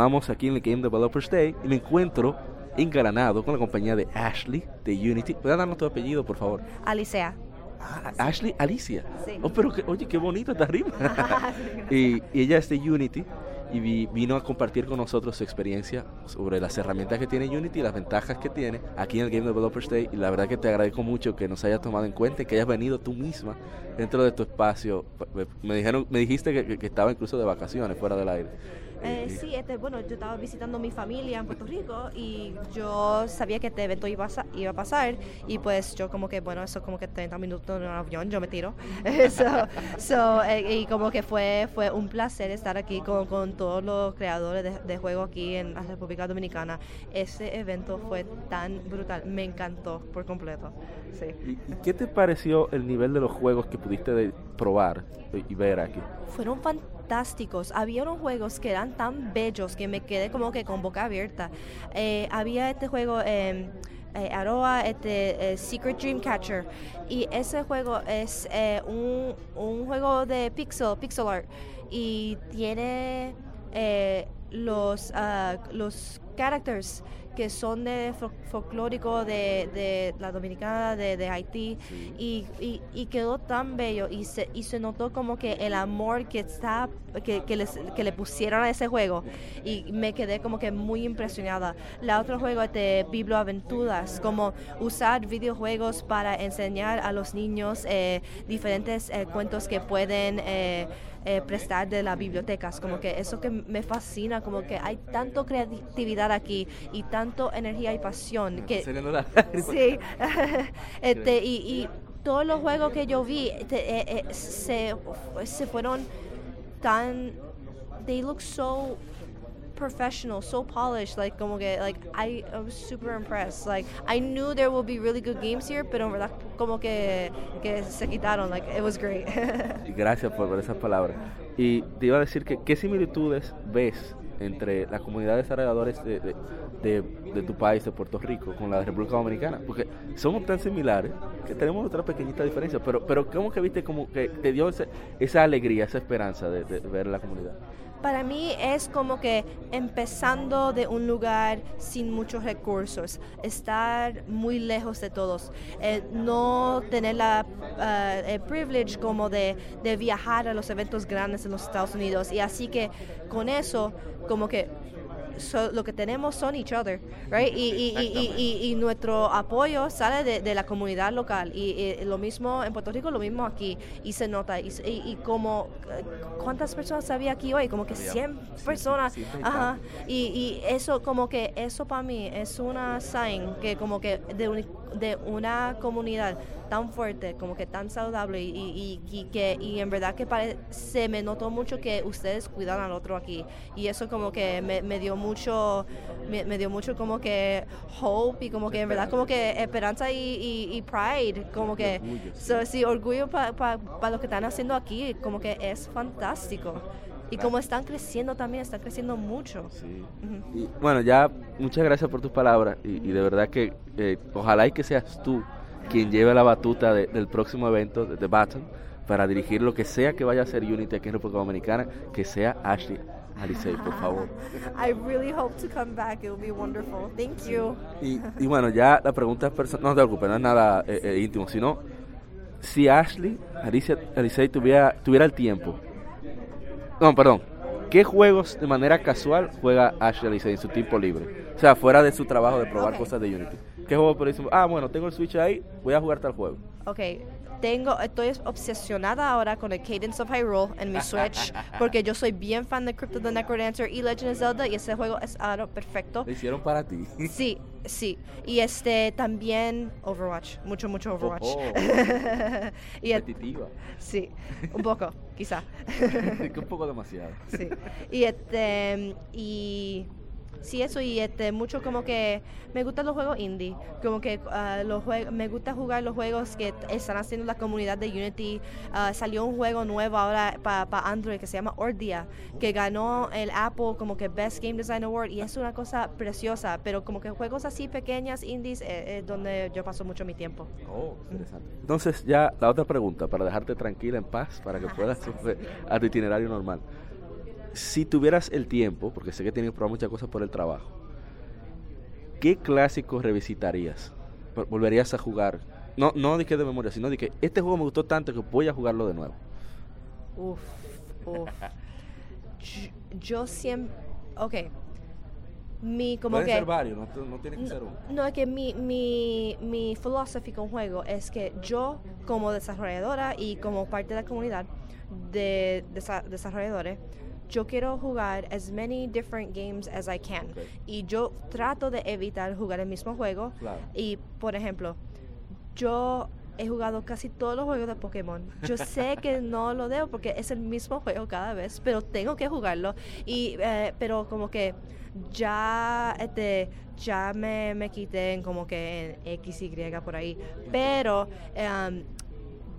Continuamos aquí en el Game Developers Day y me encuentro engalanado con la compañía de Ashley de Unity. ¿Puedes darnos tu apellido, por favor? Alicea. Ah, Ashley Alicia. Sí. Oh, pero que, oye, qué bonito está arriba. y, y ella es de Unity y vi- vino a compartir con nosotros su experiencia sobre las herramientas que tiene Unity y las ventajas que tiene aquí en el Game Developers Day. Y la verdad que te agradezco mucho que nos hayas tomado en cuenta y que hayas venido tú misma dentro de tu espacio. Me, me dijeron, me dijiste que, que- que estaba incluso de vacaciones fuera del aire. Eh, sí, este, bueno, yo estaba visitando a mi familia en Puerto Rico y yo sabía que este evento iba a, iba a pasar y pues yo como que, bueno, eso como que 30 minutos en un avión, yo me tiro. so, so, eh, y como que fue, fue un placer estar aquí con, con todos los creadores de, de juego aquí en la República Dominicana. Ese evento fue tan brutal, me encantó por completo. Sí. ¿Y, y qué te pareció el nivel de los juegos que pudiste de- probar y, y ver aquí? fueron fantásticos. Había unos juegos que eran tan bellos que me quedé como que con boca abierta. Eh, había este juego, eh, eh, Aroa, este eh, Secret Dream Catcher. Y ese juego es eh, un, un juego de pixel, pixel art. Y tiene los, ah, los characters que son de fol- folclórico de, de la dominicana de, de Haití y, y- y quedó tan bello y se, y se notó como que el amor que está que, que, les- que le pusieron a ese juego y me quedé como que muy impresionada. La otro juego es de biblioaventuras como usar videojuegos para enseñar a los niños eh, diferentes eh, cuentos que pueden eh, eh, prestar de las bibliotecas, como que eso que me fascina, como que hay tanto creatividad aquí y tanto energía y pasión que sí, este, y, y todos los juegos que yo vi te- eh, eh, se, se fueron tan, they look so professional, so polished, like como que, like I, I was super impressed. Like I knew there would be really good games here, pero en verdad como que, que se quitaron, like it was great. Gracias por, por esas palabras. Y te iba a decir que, ¿qué similitudes ves entre la comunidad de desarrolladores de, de, de- de tu país, de Puerto Rico, con la de República Dominicana? Porque somos tan similares que tenemos otra pequeñita diferencia, pero, pero ¿cómo que viste como que te dio ese- esa alegría, esa esperanza de ver la comunidad? Para mí es como que empezando de un lugar sin muchos recursos, estar muy lejos de todos, eh, no tener la eh, el privilege como de, de viajar a los eventos grandes en los Estados Unidos. Y así que con eso como que so- lo que tenemos son each other, right? Y, y- y- y- nuestro apoyo sale de, de la comunidad local. Y, y lo mismo en Puerto Rico, lo mismo aquí. Y se nota. Y, y- y como, ¿cuántas personas había aquí hoy? Como que 100 personas. Ajá. Y, y eso, como que, eso para mí es una sign que como que de, un- de una comunidad tan fuerte, como que tan saludable y, y- que y en verdad que pare- se me notó mucho que ustedes cuidan al otro aquí y eso como que me, me dio mucho me, me dio mucho como que hope y como que en verdad como que esperanza y, pride como que orgullo, sí. so, sí, orgullo para lo que están haciendo aquí como que es fantástico y como están creciendo también están creciendo mucho Sí. Ujú. Y, bueno, ya muchas gracias por tus palabras y, y de verdad que eh, ojalá y que seas tú quien lleve la batuta de- del próximo evento de The Battle para dirigir lo que sea que vaya a hacer Unity aquí en República Dominicana, que sea Ashley Alicey, por favor. I really hope to come back. It will be wonderful. Thank you. Y, y bueno, ya la pregunta es personal, no te preocupes, no es nada eh, eh, íntimo, sino si Ashley Alicey tuviera, tuviera el tiempo. No, perdón. ¿Qué juegos de manera casual juega Ashley en su tiempo libre? O sea, fuera de su trabajo de probar Ok. cosas de Unity. ¿Qué juego por ejemplo? Ah, bueno, tengo el Switch ahí, voy a jugar tal juego. Okay, tengo, estoy obsesionada ahora con el Cadence of Hyrule en mi Switch porque yo soy bien fan de Crypt of the Necrodancer y Legend of Zelda y ese juego es ahora perfecto. Lo hicieron para ti. Sí, sí. Y este también Overwatch, mucho, mucho Overwatch. Oh, y sí, un poco, quizá. Un poco demasiado. Sí. Y este y sí eso y este mucho como que me gustan los juegos indie, como que ah, los me gusta jugar los juegos que están haciendo la comunidad de Unity. Ah, salió un juego nuevo ahora para Android que se llama Ordia, que ganó el Apple como que Best Game Design Award y es una cosa preciosa, pero como que juegos así pequeñas indies eh, es donde yo paso mucho mi tiempo. Oh, interesante. Entonces, ya la otra pregunta, para dejarte tranquila, en paz, para que puedas volver a tu itinerario normal. Si tuvieras el tiempo, porque sé que tienes que probar muchas cosas por el trabajo, ¿qué clásicos revisitarías? Vol- ¿Volverías a jugar? No, no de que de memoria, sino de que este juego me gustó tanto que voy a jugarlo de nuevo. Uf, uf. Yo, yo siempre, ok. Mi como Pueden que ser varios, no, no tiene que ser uno. No, es que mi, mi, mi filosofía con juego es que yo, como desarrolladora y como parte de la comunidad de desa- desarrolladores, yo quiero jugar as many different games as I can. Y yo trato de evitar jugar el mismo juego. Claro. Y, por ejemplo, yo he jugado casi todos los juegos de Pokémon. Yo sé que no lo debo porque es el mismo juego cada vez, pero tengo que jugarlo. Y, eh, pero como que ya, este, ya me, me quité en como que en X, Y por ahí. Pero em,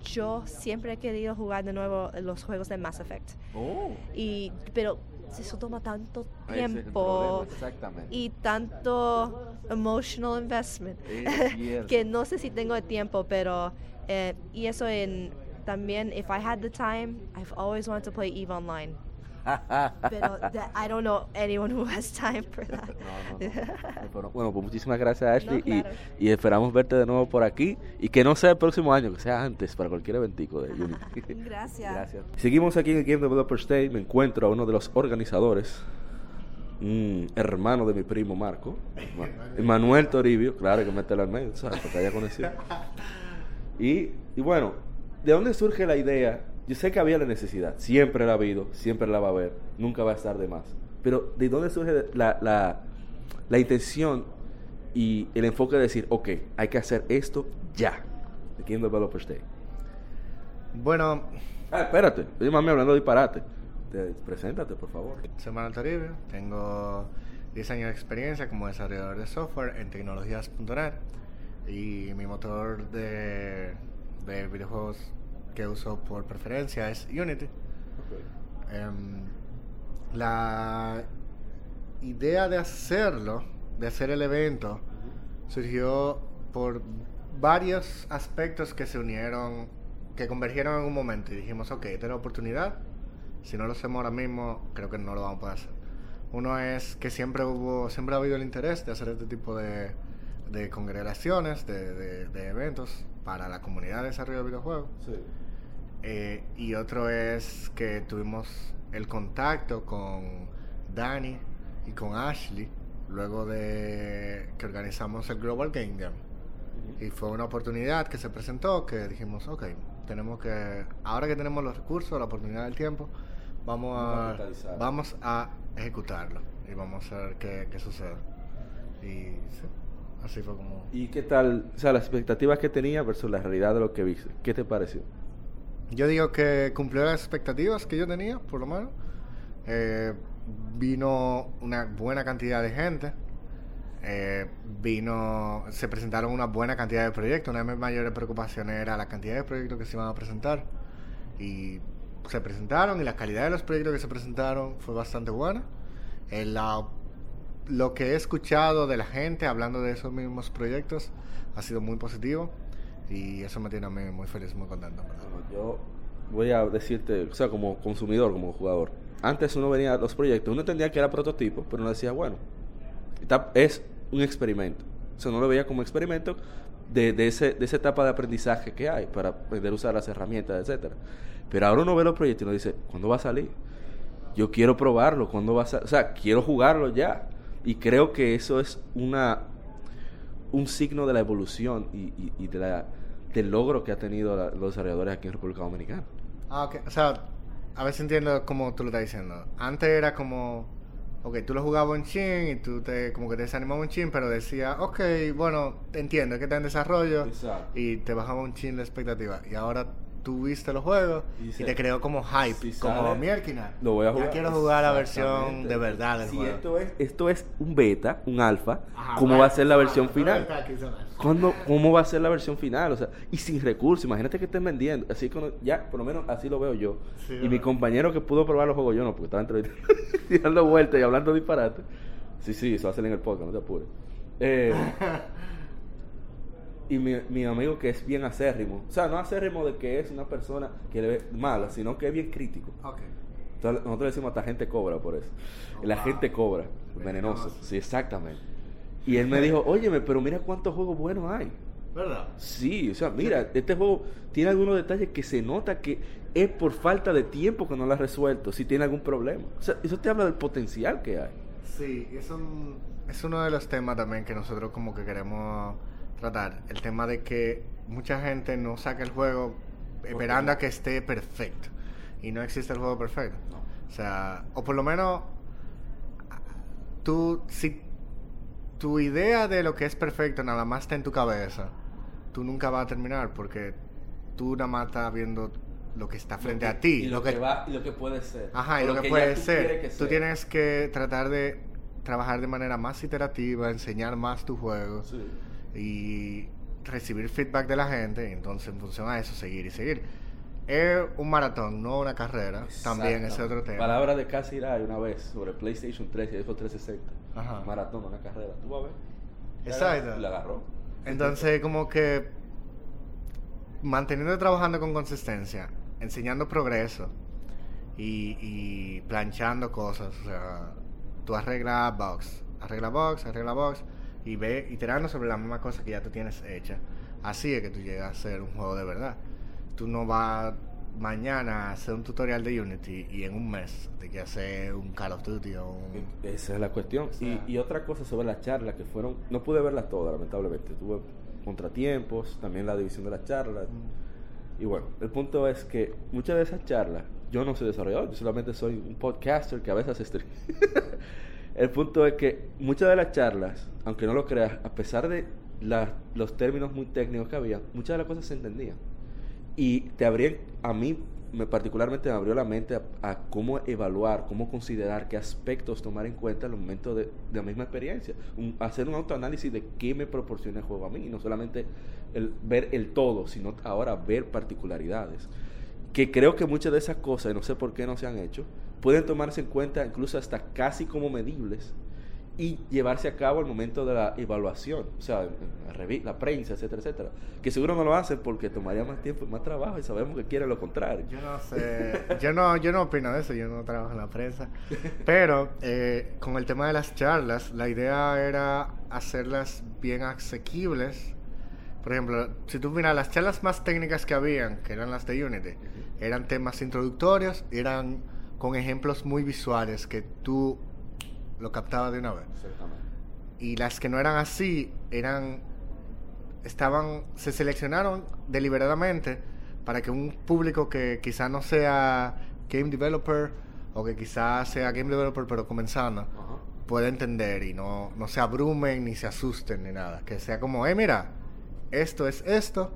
yo siempre he querido jugar de nuevo los juegos de Mass Effect. Oh, Y, pero eso toma tanto tiempo problema, y tanto emotional investment que no sé si tengo el tiempo, pero eh, y eso en también if I had the time, I've always wanted to play Eve Online. Pero I don't know anyone who has time for that. No, no, no. Bueno, bueno, pues muchísimas gracias Ashley No, claro. y, y esperamos verte de nuevo por aquí y que no sea el próximo año, que sea antes para cualquier eventico de Unity. Gracias. Gracias. Seguimos aquí en el Game Developers Day. Me encuentro a uno de los organizadores, un hermano de mi primo Marco, Ma- Manuel Toribio. Claro que meterlo al medio, ¿sabes? Porque haya conocido. Y, y bueno, ¿de dónde surge la idea? Yo sé que había la necesidad, siempre la ha habido, siempre la va a haber, nunca va a estar de más. Pero ¿de dónde surge la, la, la intención y el enfoque de decir, ok, hay que hacer esto ya? The Game Developers Day. Bueno, Ah, espérate, oye, mami, hablando de disparate. Te- preséntate, por favor. soy Manuel Toribio, tengo 10 años de experiencia como desarrollador de software en tecnologías.net y mi motor de, de videojuegos que uso por preferencia es Unity. Em, la idea de hacerlo, de hacer el evento, surgió por varios aspectos que se unieron, que convergieron en un momento y dijimos, ok, esta es la oportunidad, si no lo hacemos ahora mismo, creo que no lo vamos a poder hacer. Uno es que siempre hubo, siempre ha habido el interés de hacer este tipo de, de congregaciones, de, de- de eventos para la comunidad de desarrollo de videojuegos. Eh, y otro es que tuvimos el contacto con Dani y con Ashley luego de que organizamos el Global Game Jam. Y fue una oportunidad que se presentó que dijimos, ok, tenemos que, ahora que tenemos los recursos, la oportunidad del tiempo, vamos Vamos a vamos a ejecutarlo y vamos a ver qué, qué sucede. Y sí, así fue como... ¿Y qué tal? O sea, las expectativas que tenía versus la realidad de lo que viste. ¿Qué te pareció? Yo digo que cumplió las expectativas que yo tenía, por lo menos. Eh, vino una buena cantidad de gente. Eh, vino, se presentaron una buena cantidad de proyectos. Una de mis mayores preocupaciones era la cantidad de proyectos que se iban a presentar. Y se presentaron y la calidad de los proyectos que se presentaron fue bastante buena. Eh, lo que he escuchado de la gente hablando de esos mismos proyectos ha sido muy positivo. Y eso me tiene a mí muy feliz, muy contento. Bueno, yo voy a decirte, o sea, como consumidor, como jugador. Antes uno venía a los proyectos, uno entendía que era prototipo, pero uno decía, bueno, es un experimento. O sea, uno lo veía como experimento de, de, ese, de esa etapa de aprendizaje que hay para aprender a usar las herramientas, etcétera. Pero ahora uno ve los proyectos y uno dice, ¿cuándo va a salir? Yo quiero probarlo, ¿cuándo va a salir? O sea, quiero jugarlo ya. Y creo que eso es una un signo de la evolución y, y- y de la, del logro que ha tenido la- los desarrolladores aquí en República Dominicana. Ah, ok. O sea, a si entiendo cómo tú lo estás diciendo. Antes era como, ok, tú lo jugabas en chin y tú te, como que te desanimaba un chin, pero decía, ok, bueno, entiendo, es que está en desarrollo Exacto. y te bajaba un chin la expectativa. Y ahora tú viste los juegos Y te creó como hype, si como mierda. Lo voy a jugar. Ya quiero jugar la versión de verdad del Si juego. esto es, esto es un beta, un alfa, Ajá, ¿cómo va a ser la versión final? ¿Cuándo, ¿Cómo va a ser la versión final? O sea, y sin recursos, imagínate que estén vendiendo. Así que ya, por lo menos así lo veo yo. Sí, y mi compañero que pudo probar los juegos, yo no, porque estaba y dando vueltas y hablando disparate. Sí, sí, eso va a salir en el podcast, no te apures. Eh, y mi, mi amigo que es bien acérrimo, o sea, no acérrimo de que es una persona que le ve mala, sino que es bien crítico. Ok. Entonces, nosotros decimos hasta gente cobra por eso. Oh, la wow. gente cobra, venenoso. Sí, exactamente. Y él me dijo, óyeme, pero mira cuántos juegos buenos hay. ¿Verdad? Sí, o sea, mira, este juego tiene algunos detalles que se nota que es por falta de tiempo que no lo ha resuelto, si tiene algún problema. O sea, eso te habla del potencial que hay. Sí, es, un, es uno de los temas también que nosotros como que queremos tratar. El tema de que mucha gente no saca el juego esperando a que esté perfecto. Y no existe el juego perfecto. O sea, o por lo menos tú, si tu idea de lo que es perfecto nada más está en tu cabeza, tú nunca vas a terminar porque tú nada más estás viendo lo que está frente a ti. Y lo, que, va, y lo que puede ser. Ajá, y lo que, puede tú ser. Tú sea. tienes que tratar de trabajar de manera más iterativa, enseñar más tu juego Sí. Y recibir feedback de la gente. Y entonces, en función a eso, seguir y seguir. Es un maratón, no una carrera. También ese otro tema. Palabra de Casi Hirai una vez sobre PlayStation 3 y Xbox 360. Ajá. Maratón, una carrera. Tú vas a ver. Exacto. La agarró. Entonces, como que manteniendo trabajando con consistencia, enseñando progreso y, y planchando cosas. O sea, tú arreglas box, arregla box, arregla box y ve iterando sobre la misma cosa que ya tú tienes hecha. Así es que tú llegas a ser un juego de verdad. Tú no vas mañana a hacer un tutorial de Unity y en un mes de que hacer un Call of Duty o un... Esa es la cuestión. y, y otra cosa sobre las charlas que fueron, no pude verlas todas, lamentablemente. Tuve contratiempos, también la división de las charlas. Y bueno, el punto es que muchas de esas charlas, yo no soy desarrollador, yo solamente soy un podcaster que a veces stream. el punto es que muchas de las charlas, aunque no lo creas, a pesar de los términos muy técnicos que había, muchas de las cosas se entendían. Y te abrían, a mí me, particularmente me abrió la mente a, cómo evaluar, cómo considerar, qué aspectos tomar en cuenta en el momento de, la misma experiencia. Hacer un autoanálisis de qué me proporciona el juego a mí, y no solamente ver el todo, sino ahora ver particularidades. Que creo que muchas de esas cosas, y no sé por qué no se han hecho, pueden tomarse en cuenta incluso hasta casi como medibles y llevarse a cabo el momento de la evaluación, o sea, la prensa, etcétera, etcétera. Que seguro no lo hacen porque tomaría más tiempo y más trabajo y sabemos que quieren lo contrario. Yo no sé, yo no, yo no opino de eso, yo no trabajo en la prensa. Pero eh, con el tema de las charlas, la idea era hacerlas bien asequibles. Por ejemplo, si tú miras las charlas más técnicas que habían, que eran las de Unity, eran temas introductorios, eran con ejemplos muy visuales que tú lo captabas de una vez. Y las que no eran así, eran estaban se seleccionaron deliberadamente para que un público que quizá no sea game developer o que quizá sea game developer pero comenzando pueda entender y no, no se abrumen ni se asusten ni nada. Que sea como, eh, mira, esto es esto.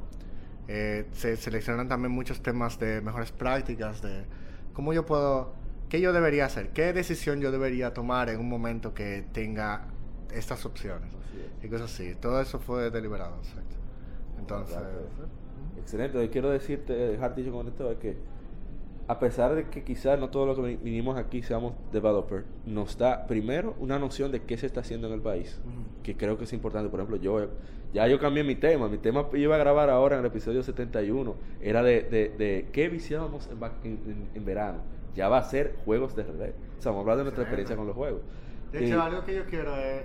Eh, se seleccionan también muchos temas de mejores prácticas, de cómo yo puedo, qué yo debería hacer, qué decisión yo debería tomar en un momento que tenga estas opciones y cosas así. Todo eso fue deliberado, exacto. Entonces, Excelente. Quiero decirte, dejar dicho con esto, es que a pesar de que quizás no todos los que vi- vinimos aquí seamos developers, nos da primero una noción de qué se está haciendo en el país, que creo que es importante. Por ejemplo, yo ya yo cambié mi tema. Mi tema iba a grabar ahora en el episodio 71. Era de, de, de qué viciábamos en, en- en- verano. Ya va a ser juegos de RD. O sea, vamos a hablar de nuestra experiencia con los juegos. De Y- hecho, algo que yo quiero es.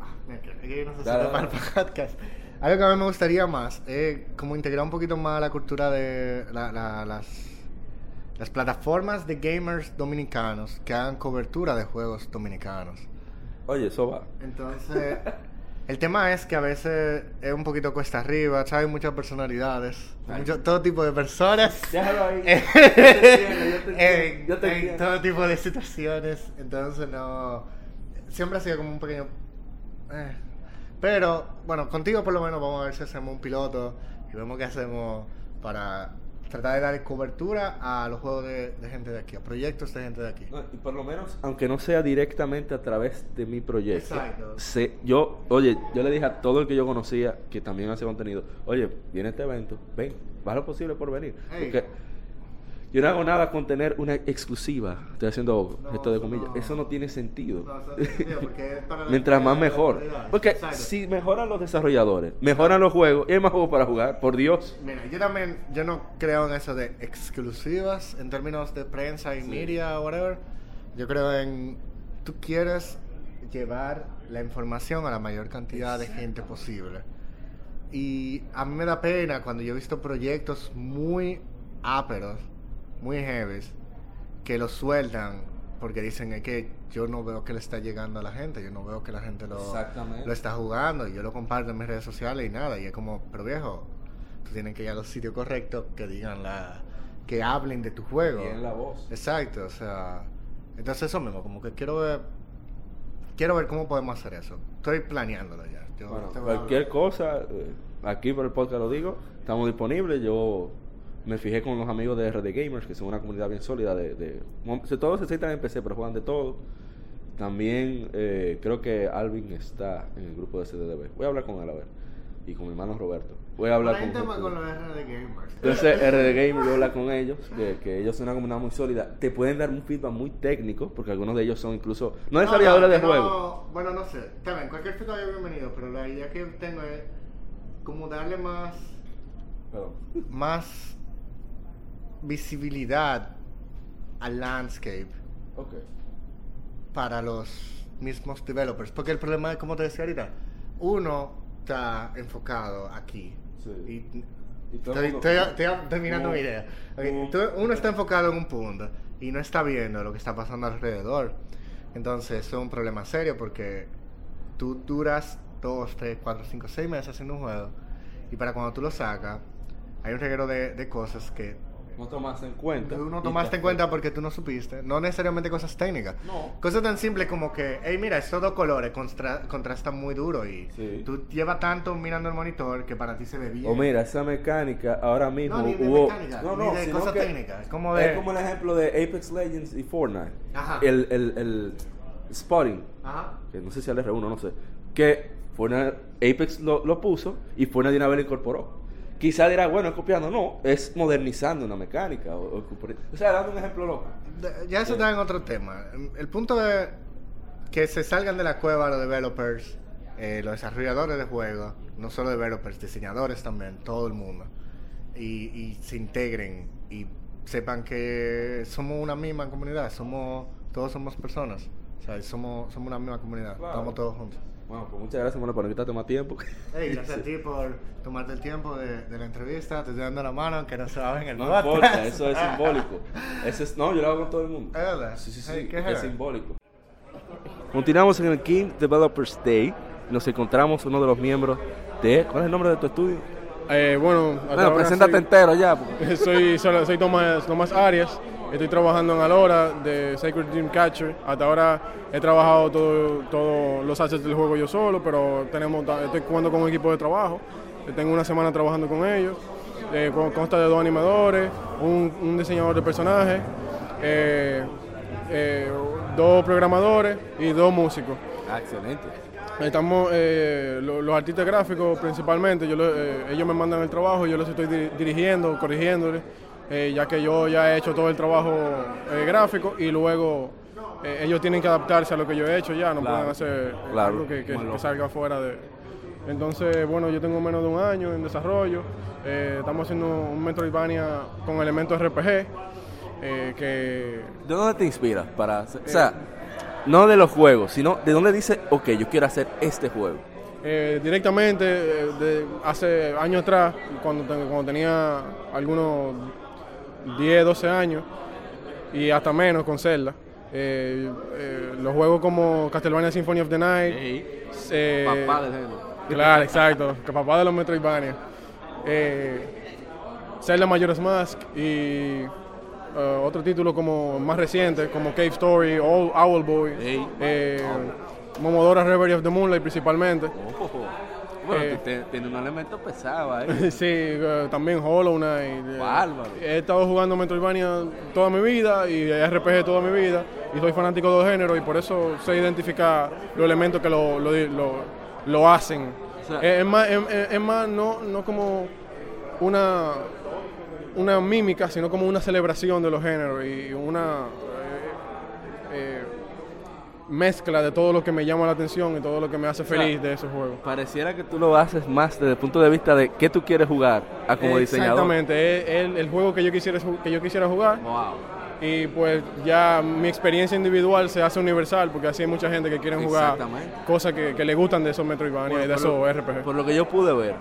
Ah, que- que yo no sé si Dale, lo para el podcast. Algo que a mí me gustaría más es como integrar un poquito más la cultura de la- la- las, las plataformas de gamers dominicanos que hagan cobertura de juegos dominicanos. Oye, eso va. Entonces, el tema es que a veces es un poquito cuesta arriba, ¿sabes? Hay muchas personalidades, mucho- todo tipo de personas. Déjalo ahí. Yo te entiendo, yo te entiendo, en- todo tipo de situaciones. Entonces, no. Siempre ha sido como un pequeño. eh. Pero, bueno, contigo por lo menos vamos a ver si hacemos un piloto y vemos qué hacemos para tratar de dar cobertura a los juegos de, de gente de aquí, a proyectos de gente de aquí. No, y por lo menos, aunque no sea directamente a través de mi proyecto, Exacto. sé- yo, oye, yo le dije a todo el que yo conocía que también hace contenido, oye, viene este evento, ven, haz lo posible por venir. Hey. Porque yo no hago nada con tener una exclusiva, estoy haciendo No, esto de eso comillas, no. eso no tiene sentido. No, eso no tiene sentido, porque es para la- Mientras más mejor. Porque Exacto. si mejoran los desarrolladores, mejoran los juegos y hay más juegos para jugar, por Dios. Mira, yo también, yo no creo en eso de exclusivas en términos de prensa y media o whatever. Yo creo en, tú quieres llevar la información a la mayor cantidad de gente posible. Y a mí me da pena cuando yo he visto proyectos muy áperos, muy heavies, que los sueltan porque dicen es que yo no veo que le está llegando a la gente, yo no veo que la gente lo, lo está jugando y yo lo comparto en mis redes sociales y nada, y es como, pero viejo, tú tienes que ir a los sitios correctos que digan la, que hablen de tu juego. Tienen la voz. Exacto, o sea, entonces eso mismo, como que quiero ver, quiero ver cómo podemos hacer eso. Estoy planeándolo ya. Yo Bueno, cualquier cosa, eh, aquí por el podcast lo digo, estamos disponibles. Yo me fijé con los amigos de RD Gamers, que son una comunidad bien sólida. De, de, de todos se sientan en PC, pero juegan de todo. También eh, creo que Alvin está en el grupo de CDDB. Voy a hablar con él a ver. Y con mi hermano Roberto. Voy a hablar Hay un con, tema con- los RD Gamers. entonces, RD Gamer, yo hablar con ellos, que, que ellos son una comunidad muy sólida. Te pueden dar un feedback muy técnico, porque algunos de ellos son incluso, no desarrolladores no, de no, juegos. Bueno, no sé. Está bien, cualquier feedback es bienvenido, pero la idea que tengo es como darle más, Perdón. más visibilidad al landscape Ok. para los mismos developers. Porque el problema es, como te decía ahorita, uno está enfocado aquí. Sí. Y Y todo estoy, mundo- estoy- estoy terminando Uh, mi idea. Ok, uh. tú- uno está enfocado en un punto y no está viendo lo que está pasando alrededor. Entonces, eso es un problema serio porque tú duras dos, tres, cuatro, cinco, seis meses haciendo un juego y para cuando tú lo sacas, hay un reguero de, de cosas que No tomaste en cuenta. Tú no tomaste te en cuenta porque tú no supiste. No necesariamente cosas técnicas. No. Cosas tan simples como que, hey, mira, estos dos colores constra- contrastan muy duro y Sí. tú llevas tanto mirando el monitor que para ti se ve bien. O mira, esa mecánica ahora mismo No, ni de hubo. mecánica, no, ni no, de sino cosas técnicas, es como de- Es como el ejemplo de Apex Legends y Fortnite. Ajá. El, el, el spotting, Ajá. que no sé si al R1, no sé. Que Fortnite, Apex lo, lo puso y Fortnite de una vez lo incorporó. Quizá dirá, bueno, es copiando. No, es modernizando una mecánica. O, o, o sea, dando un ejemplo loco. De- Ya eso está en otro tema. El punto es, que se salgan de la cueva los developers, eh, los desarrolladores de juegos, no solo developers, diseñadores también, todo el mundo, y, y se integren y sepan que somos una misma comunidad, somos todos somos personas, o sea, somos, somos una misma comunidad, estamos todos juntos. Bueno, pues muchas gracias, bueno, por invitarte más tiempo. Hey, gracias a ti por tomarte el tiempo de, de la entrevista. Te estoy dando la mano, que no se va a ver en el No podcast. importa, eso es simbólico. Eso es, no, yo lo hago con todo el mundo. ¿Es verdad? Sí, sí, sí, Hey, ¿qué es es? simbólico. Continuamos en el King Developers Day. Nos encontramos uno de los miembros de... ¿Cuál es el nombre de tu estudio? Eh, bueno, Bueno, preséntate soy- entero ya. Soy, soy, soy Tomás, Tomás Arias, estoy trabajando en Alora de Sacred Dream Catcher. Hasta ahora he trabajado todos todo los assets del juego yo solo, pero tenemos, estoy jugando con un equipo de trabajo. Tengo una semana trabajando con ellos. Eh, con- consta de dos animadores, un, un diseñador de personajes, eh, eh, dos programadores y dos músicos. Ah, excelente. Estamos, lo- los artistas gráficos principalmente, yo lo- ellos me mandan el trabajo, yo los estoy di- dirigiendo, corrigiéndoles, eh, ya que yo ya he hecho todo el trabajo eh, gráfico y luego eh, ellos tienen que adaptarse a lo que yo he hecho ya, no Claro, pueden hacer claro, algo que, salga fuera de... Entonces, bueno, yo tengo menos de un año en desarrollo, eh, estamos haciendo un Metroidvania con elementos RPG, eh, que ¿De dónde te inspiras para hacer- O sea, no de los juegos, sino de dónde dices, ok, yo quiero hacer este juego. Eh, directamente, eh, de hace años atrás, cuando, cuando tenía algunos 10, 12 años, y hasta menos con Zelda, eh, eh, los juegos como Castlevania Symphony of the Night, eh, Papá del género. Claro, exacto, que papá de los Metroidvania. Zelda Majora's Mask y otro título como más reciente, como Cave Story, Owl, Owl Boy, Momodora Reverie of the Moonlight principalmente. Bueno, Eh, tiene un elemento pesado ahí. sí, eh, también Hollow Knight. eh, Bárbaro. He estado jugando Metroidvania toda mi vida y RPG toda mi vida y soy fanático de los géneros y por eso sé identificar los elementos que lo, lo, lo, lo hacen. sea- es, más, es, es- es más no, no como una, una mímica, sino como una celebración de los géneros y una eh, eh, mezcla de todo lo que me llama la atención y todo lo que me hace feliz de esos juegos. Pareciera que tú lo haces más desde el punto de vista de qué tú quieres jugar a como diseñador. Exactamente, es el, el juego que yo quisiera que yo quisiera jugar. Y pues ya mi experiencia individual se hace universal porque así hay mucha gente que quiere jugar cosas que, que le gustan de esos Metroidvania Bueno, y de esos lo- RPG. Por lo que yo pude ver,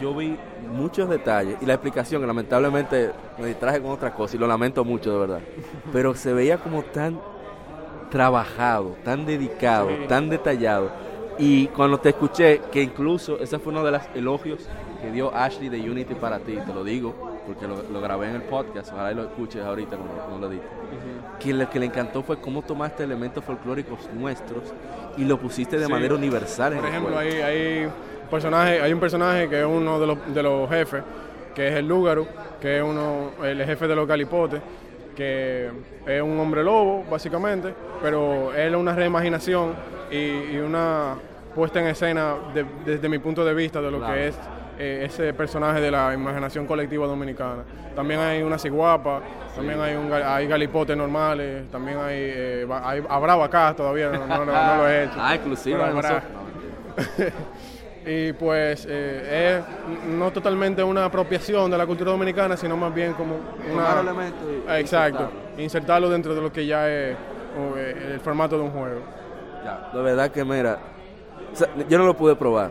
yo vi muchos detalles y la explicación, que lamentablemente me distraje con otra cosa y lo lamento mucho de verdad. Pero se veía como tan trabajado, tan dedicado, Sí. tan detallado. Y cuando te escuché, que incluso ese fue uno de los elogios que dio Ashley de Unity para ti, te lo digo, porque lo, lo grabé en el podcast, ojalá y lo escuches ahorita cuando, cuando lo edite. Que lo que le encantó fue cómo tomaste elementos folclóricos nuestros y lo pusiste de Sí. manera universal en Por el ejemplo, hay, hay, personaje, hay un personaje que es uno de los, de los jefes, que es el Lúgaro, que es uno, el jefe de los Galipotes, que es un hombre lobo, básicamente, pero él es una reimaginación y, y una puesta en escena de- desde mi punto de vista de lo Claro. que es eh, ese personaje de la imaginación colectiva dominicana. También hay una ciguapa, también hay, un, hay galipotes normales, también hay, eh, hay habrá acá todavía, no, no- no- no lo he hecho. Ah, exclusiva habrá. y pues eh, es no totalmente una apropiación de la cultura dominicana, sino más bien como una... elementos y Ah, Exacto, insertarlo. insertarlo dentro de lo que ya es o, eh, el formato de un juego. De verdad que mira, o sea, yo no lo pude probar,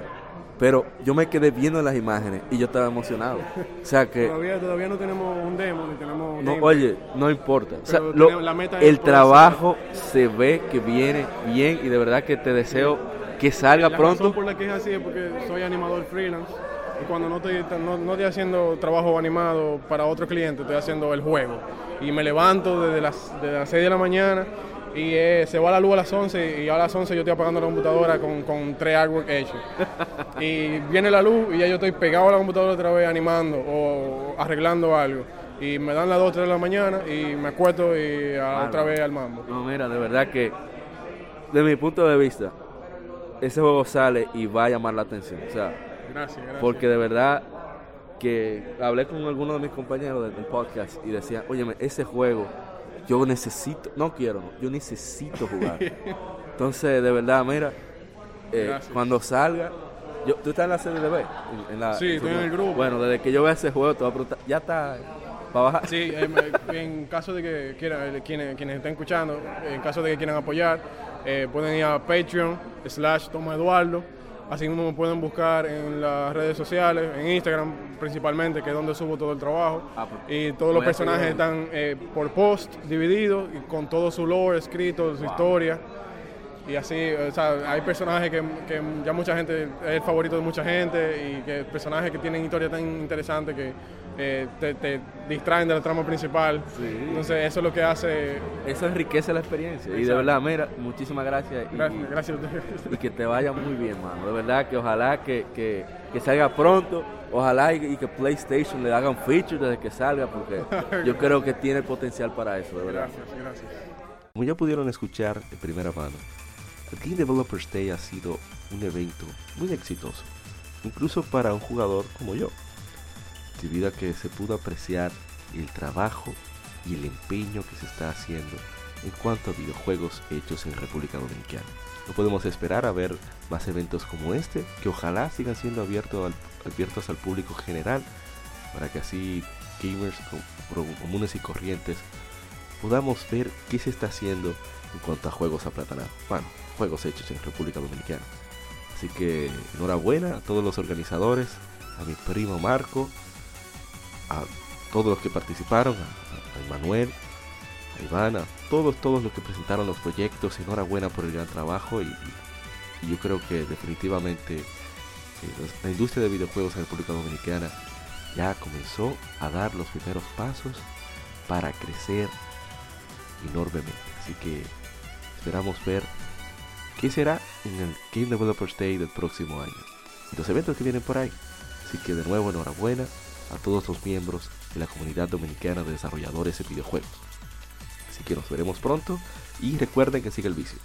pero yo me quedé viendo las imágenes y yo estaba emocionado. O sea que, Todavía, todavía no tenemos un demo, ni tenemos... no, oye, no importa. O sea, Pero lo- tenemos- la meta el trabajo se ve que viene bien y de verdad que te deseo que salga la pronto. razón por la que es así es porque soy animador freelance y cuando no estoy, no, no estoy haciendo trabajo animado para otro cliente, estoy haciendo el juego. Y me levanto desde las, desde las 6 de la mañana y eh, se va la luz a las 11 y a las 11 yo estoy apagando la computadora con, con tres artwork hechos. y viene la luz y ya yo estoy pegado a la computadora otra vez animando o arreglando algo. Y me dan las 2 3 de la mañana y me acuesto y a- otra vez al mambo. No, mira, de verdad que, de mi punto de vista, ese juego sale y va a llamar la atención. O sea, Gracias, gracias. Porque de verdad que hablé con algunos de mis compañeros del, del podcast y decían, óyeme, ese juego yo necesito, no quiero, yo necesito jugar. Entonces, de verdad, mira, eh, cuando salga, yo, ¿tú estás en la CDB? En, en la, Sí, estoy en el grupo. Bueno, desde que yo vea ese juego, te voy a preguntar, ¿ya está para bajar? Sí, eh, en caso de que quieran, eh, quienes, quienes estén escuchando, en caso de que quieran apoyar, eh, pueden ir a Patreon, slash Toma Eduardo. Así mismo me pueden buscar en las redes sociales, en Instagram principalmente, que es donde subo todo el trabajo. Ah, pues, y todos los personajes están eh, por post, divididos, y con todo su lore escrito, su historia. Y así, o sea, hay personajes que, que ya mucha gente, es el favorito de mucha gente, y que personajes que tienen historias tan interesantes que eh, te, te distraen de la trama principal. Entonces, eso es lo que hace. Eso enriquece la experiencia. Y de verdad, mira, muchísimas gracias. y- Gracias, gracias a ustedes. y que te vaya muy bien, mano. De verdad que ojalá que, que, que salga pronto. Ojalá y, y que PlayStation le hagan feature desde que salga, porque yo creo que tiene potencial para eso, de verdad. Gracias, gracias. Como ya pudieron escuchar de primera mano, el Game Developers Day ha sido un evento muy exitoso, incluso para un jugador como yo, debido a que se pudo apreciar el trabajo y el empeño que se está haciendo en cuanto a videojuegos hechos en República Dominicana. No podemos esperar a ver más eventos como este, que ojalá sigan siendo abiertos al, abiertos al público general, para que así gamers com- comunes y corrientes podamos ver qué se está haciendo en cuanto a juegos aplatanados. Bueno, juegos hechos en República Dominicana. Así que enhorabuena a todos los organizadores, a mi primo Marco, a todos los que participaron, a, Manuel, a Iván, a todos, todos los que presentaron los proyectos. Enhorabuena por el gran trabajo y, yo creo que definitivamente eh, los- la industria de videojuegos en República Dominicana ya comenzó a dar los primeros pasos para crecer enormemente. Así que esperamos ver qué será en el Game Developers Day del próximo año los eventos que vienen por ahí. Así que de nuevo enhorabuena a todos los miembros de la comunidad dominicana de desarrolladores de videojuegos. Así que nos veremos pronto y recuerden que sigue el vicio.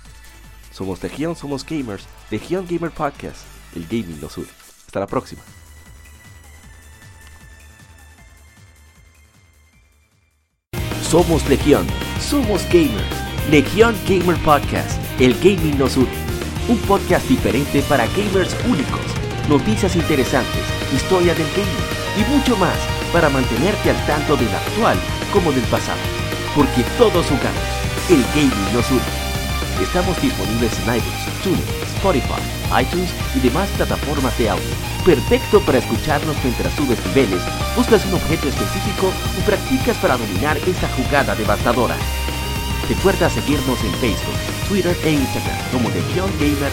Somos Legión, somos gamers, Legión Gamer Podcast, el gaming nos une. Hasta la próxima. Somos Legión, somos gamers. Legión Gamer Podcast, el gaming nos une. Un podcast diferente para gamers únicos, noticias interesantes, historia del gaming y mucho más para mantenerte al tanto del actual como del pasado. Porque todos jugamos, el gaming nos une. Estamos disponibles en iBooks, TuneIn, Spotify, iTunes y demás plataformas de audio. Perfecto para escucharnos mientras subes niveles, buscas un objeto específico o practicas para dominar esa jugada devastadora. Recuerda seguirnos en Facebook, Twitter e Instagram como Legión Gamer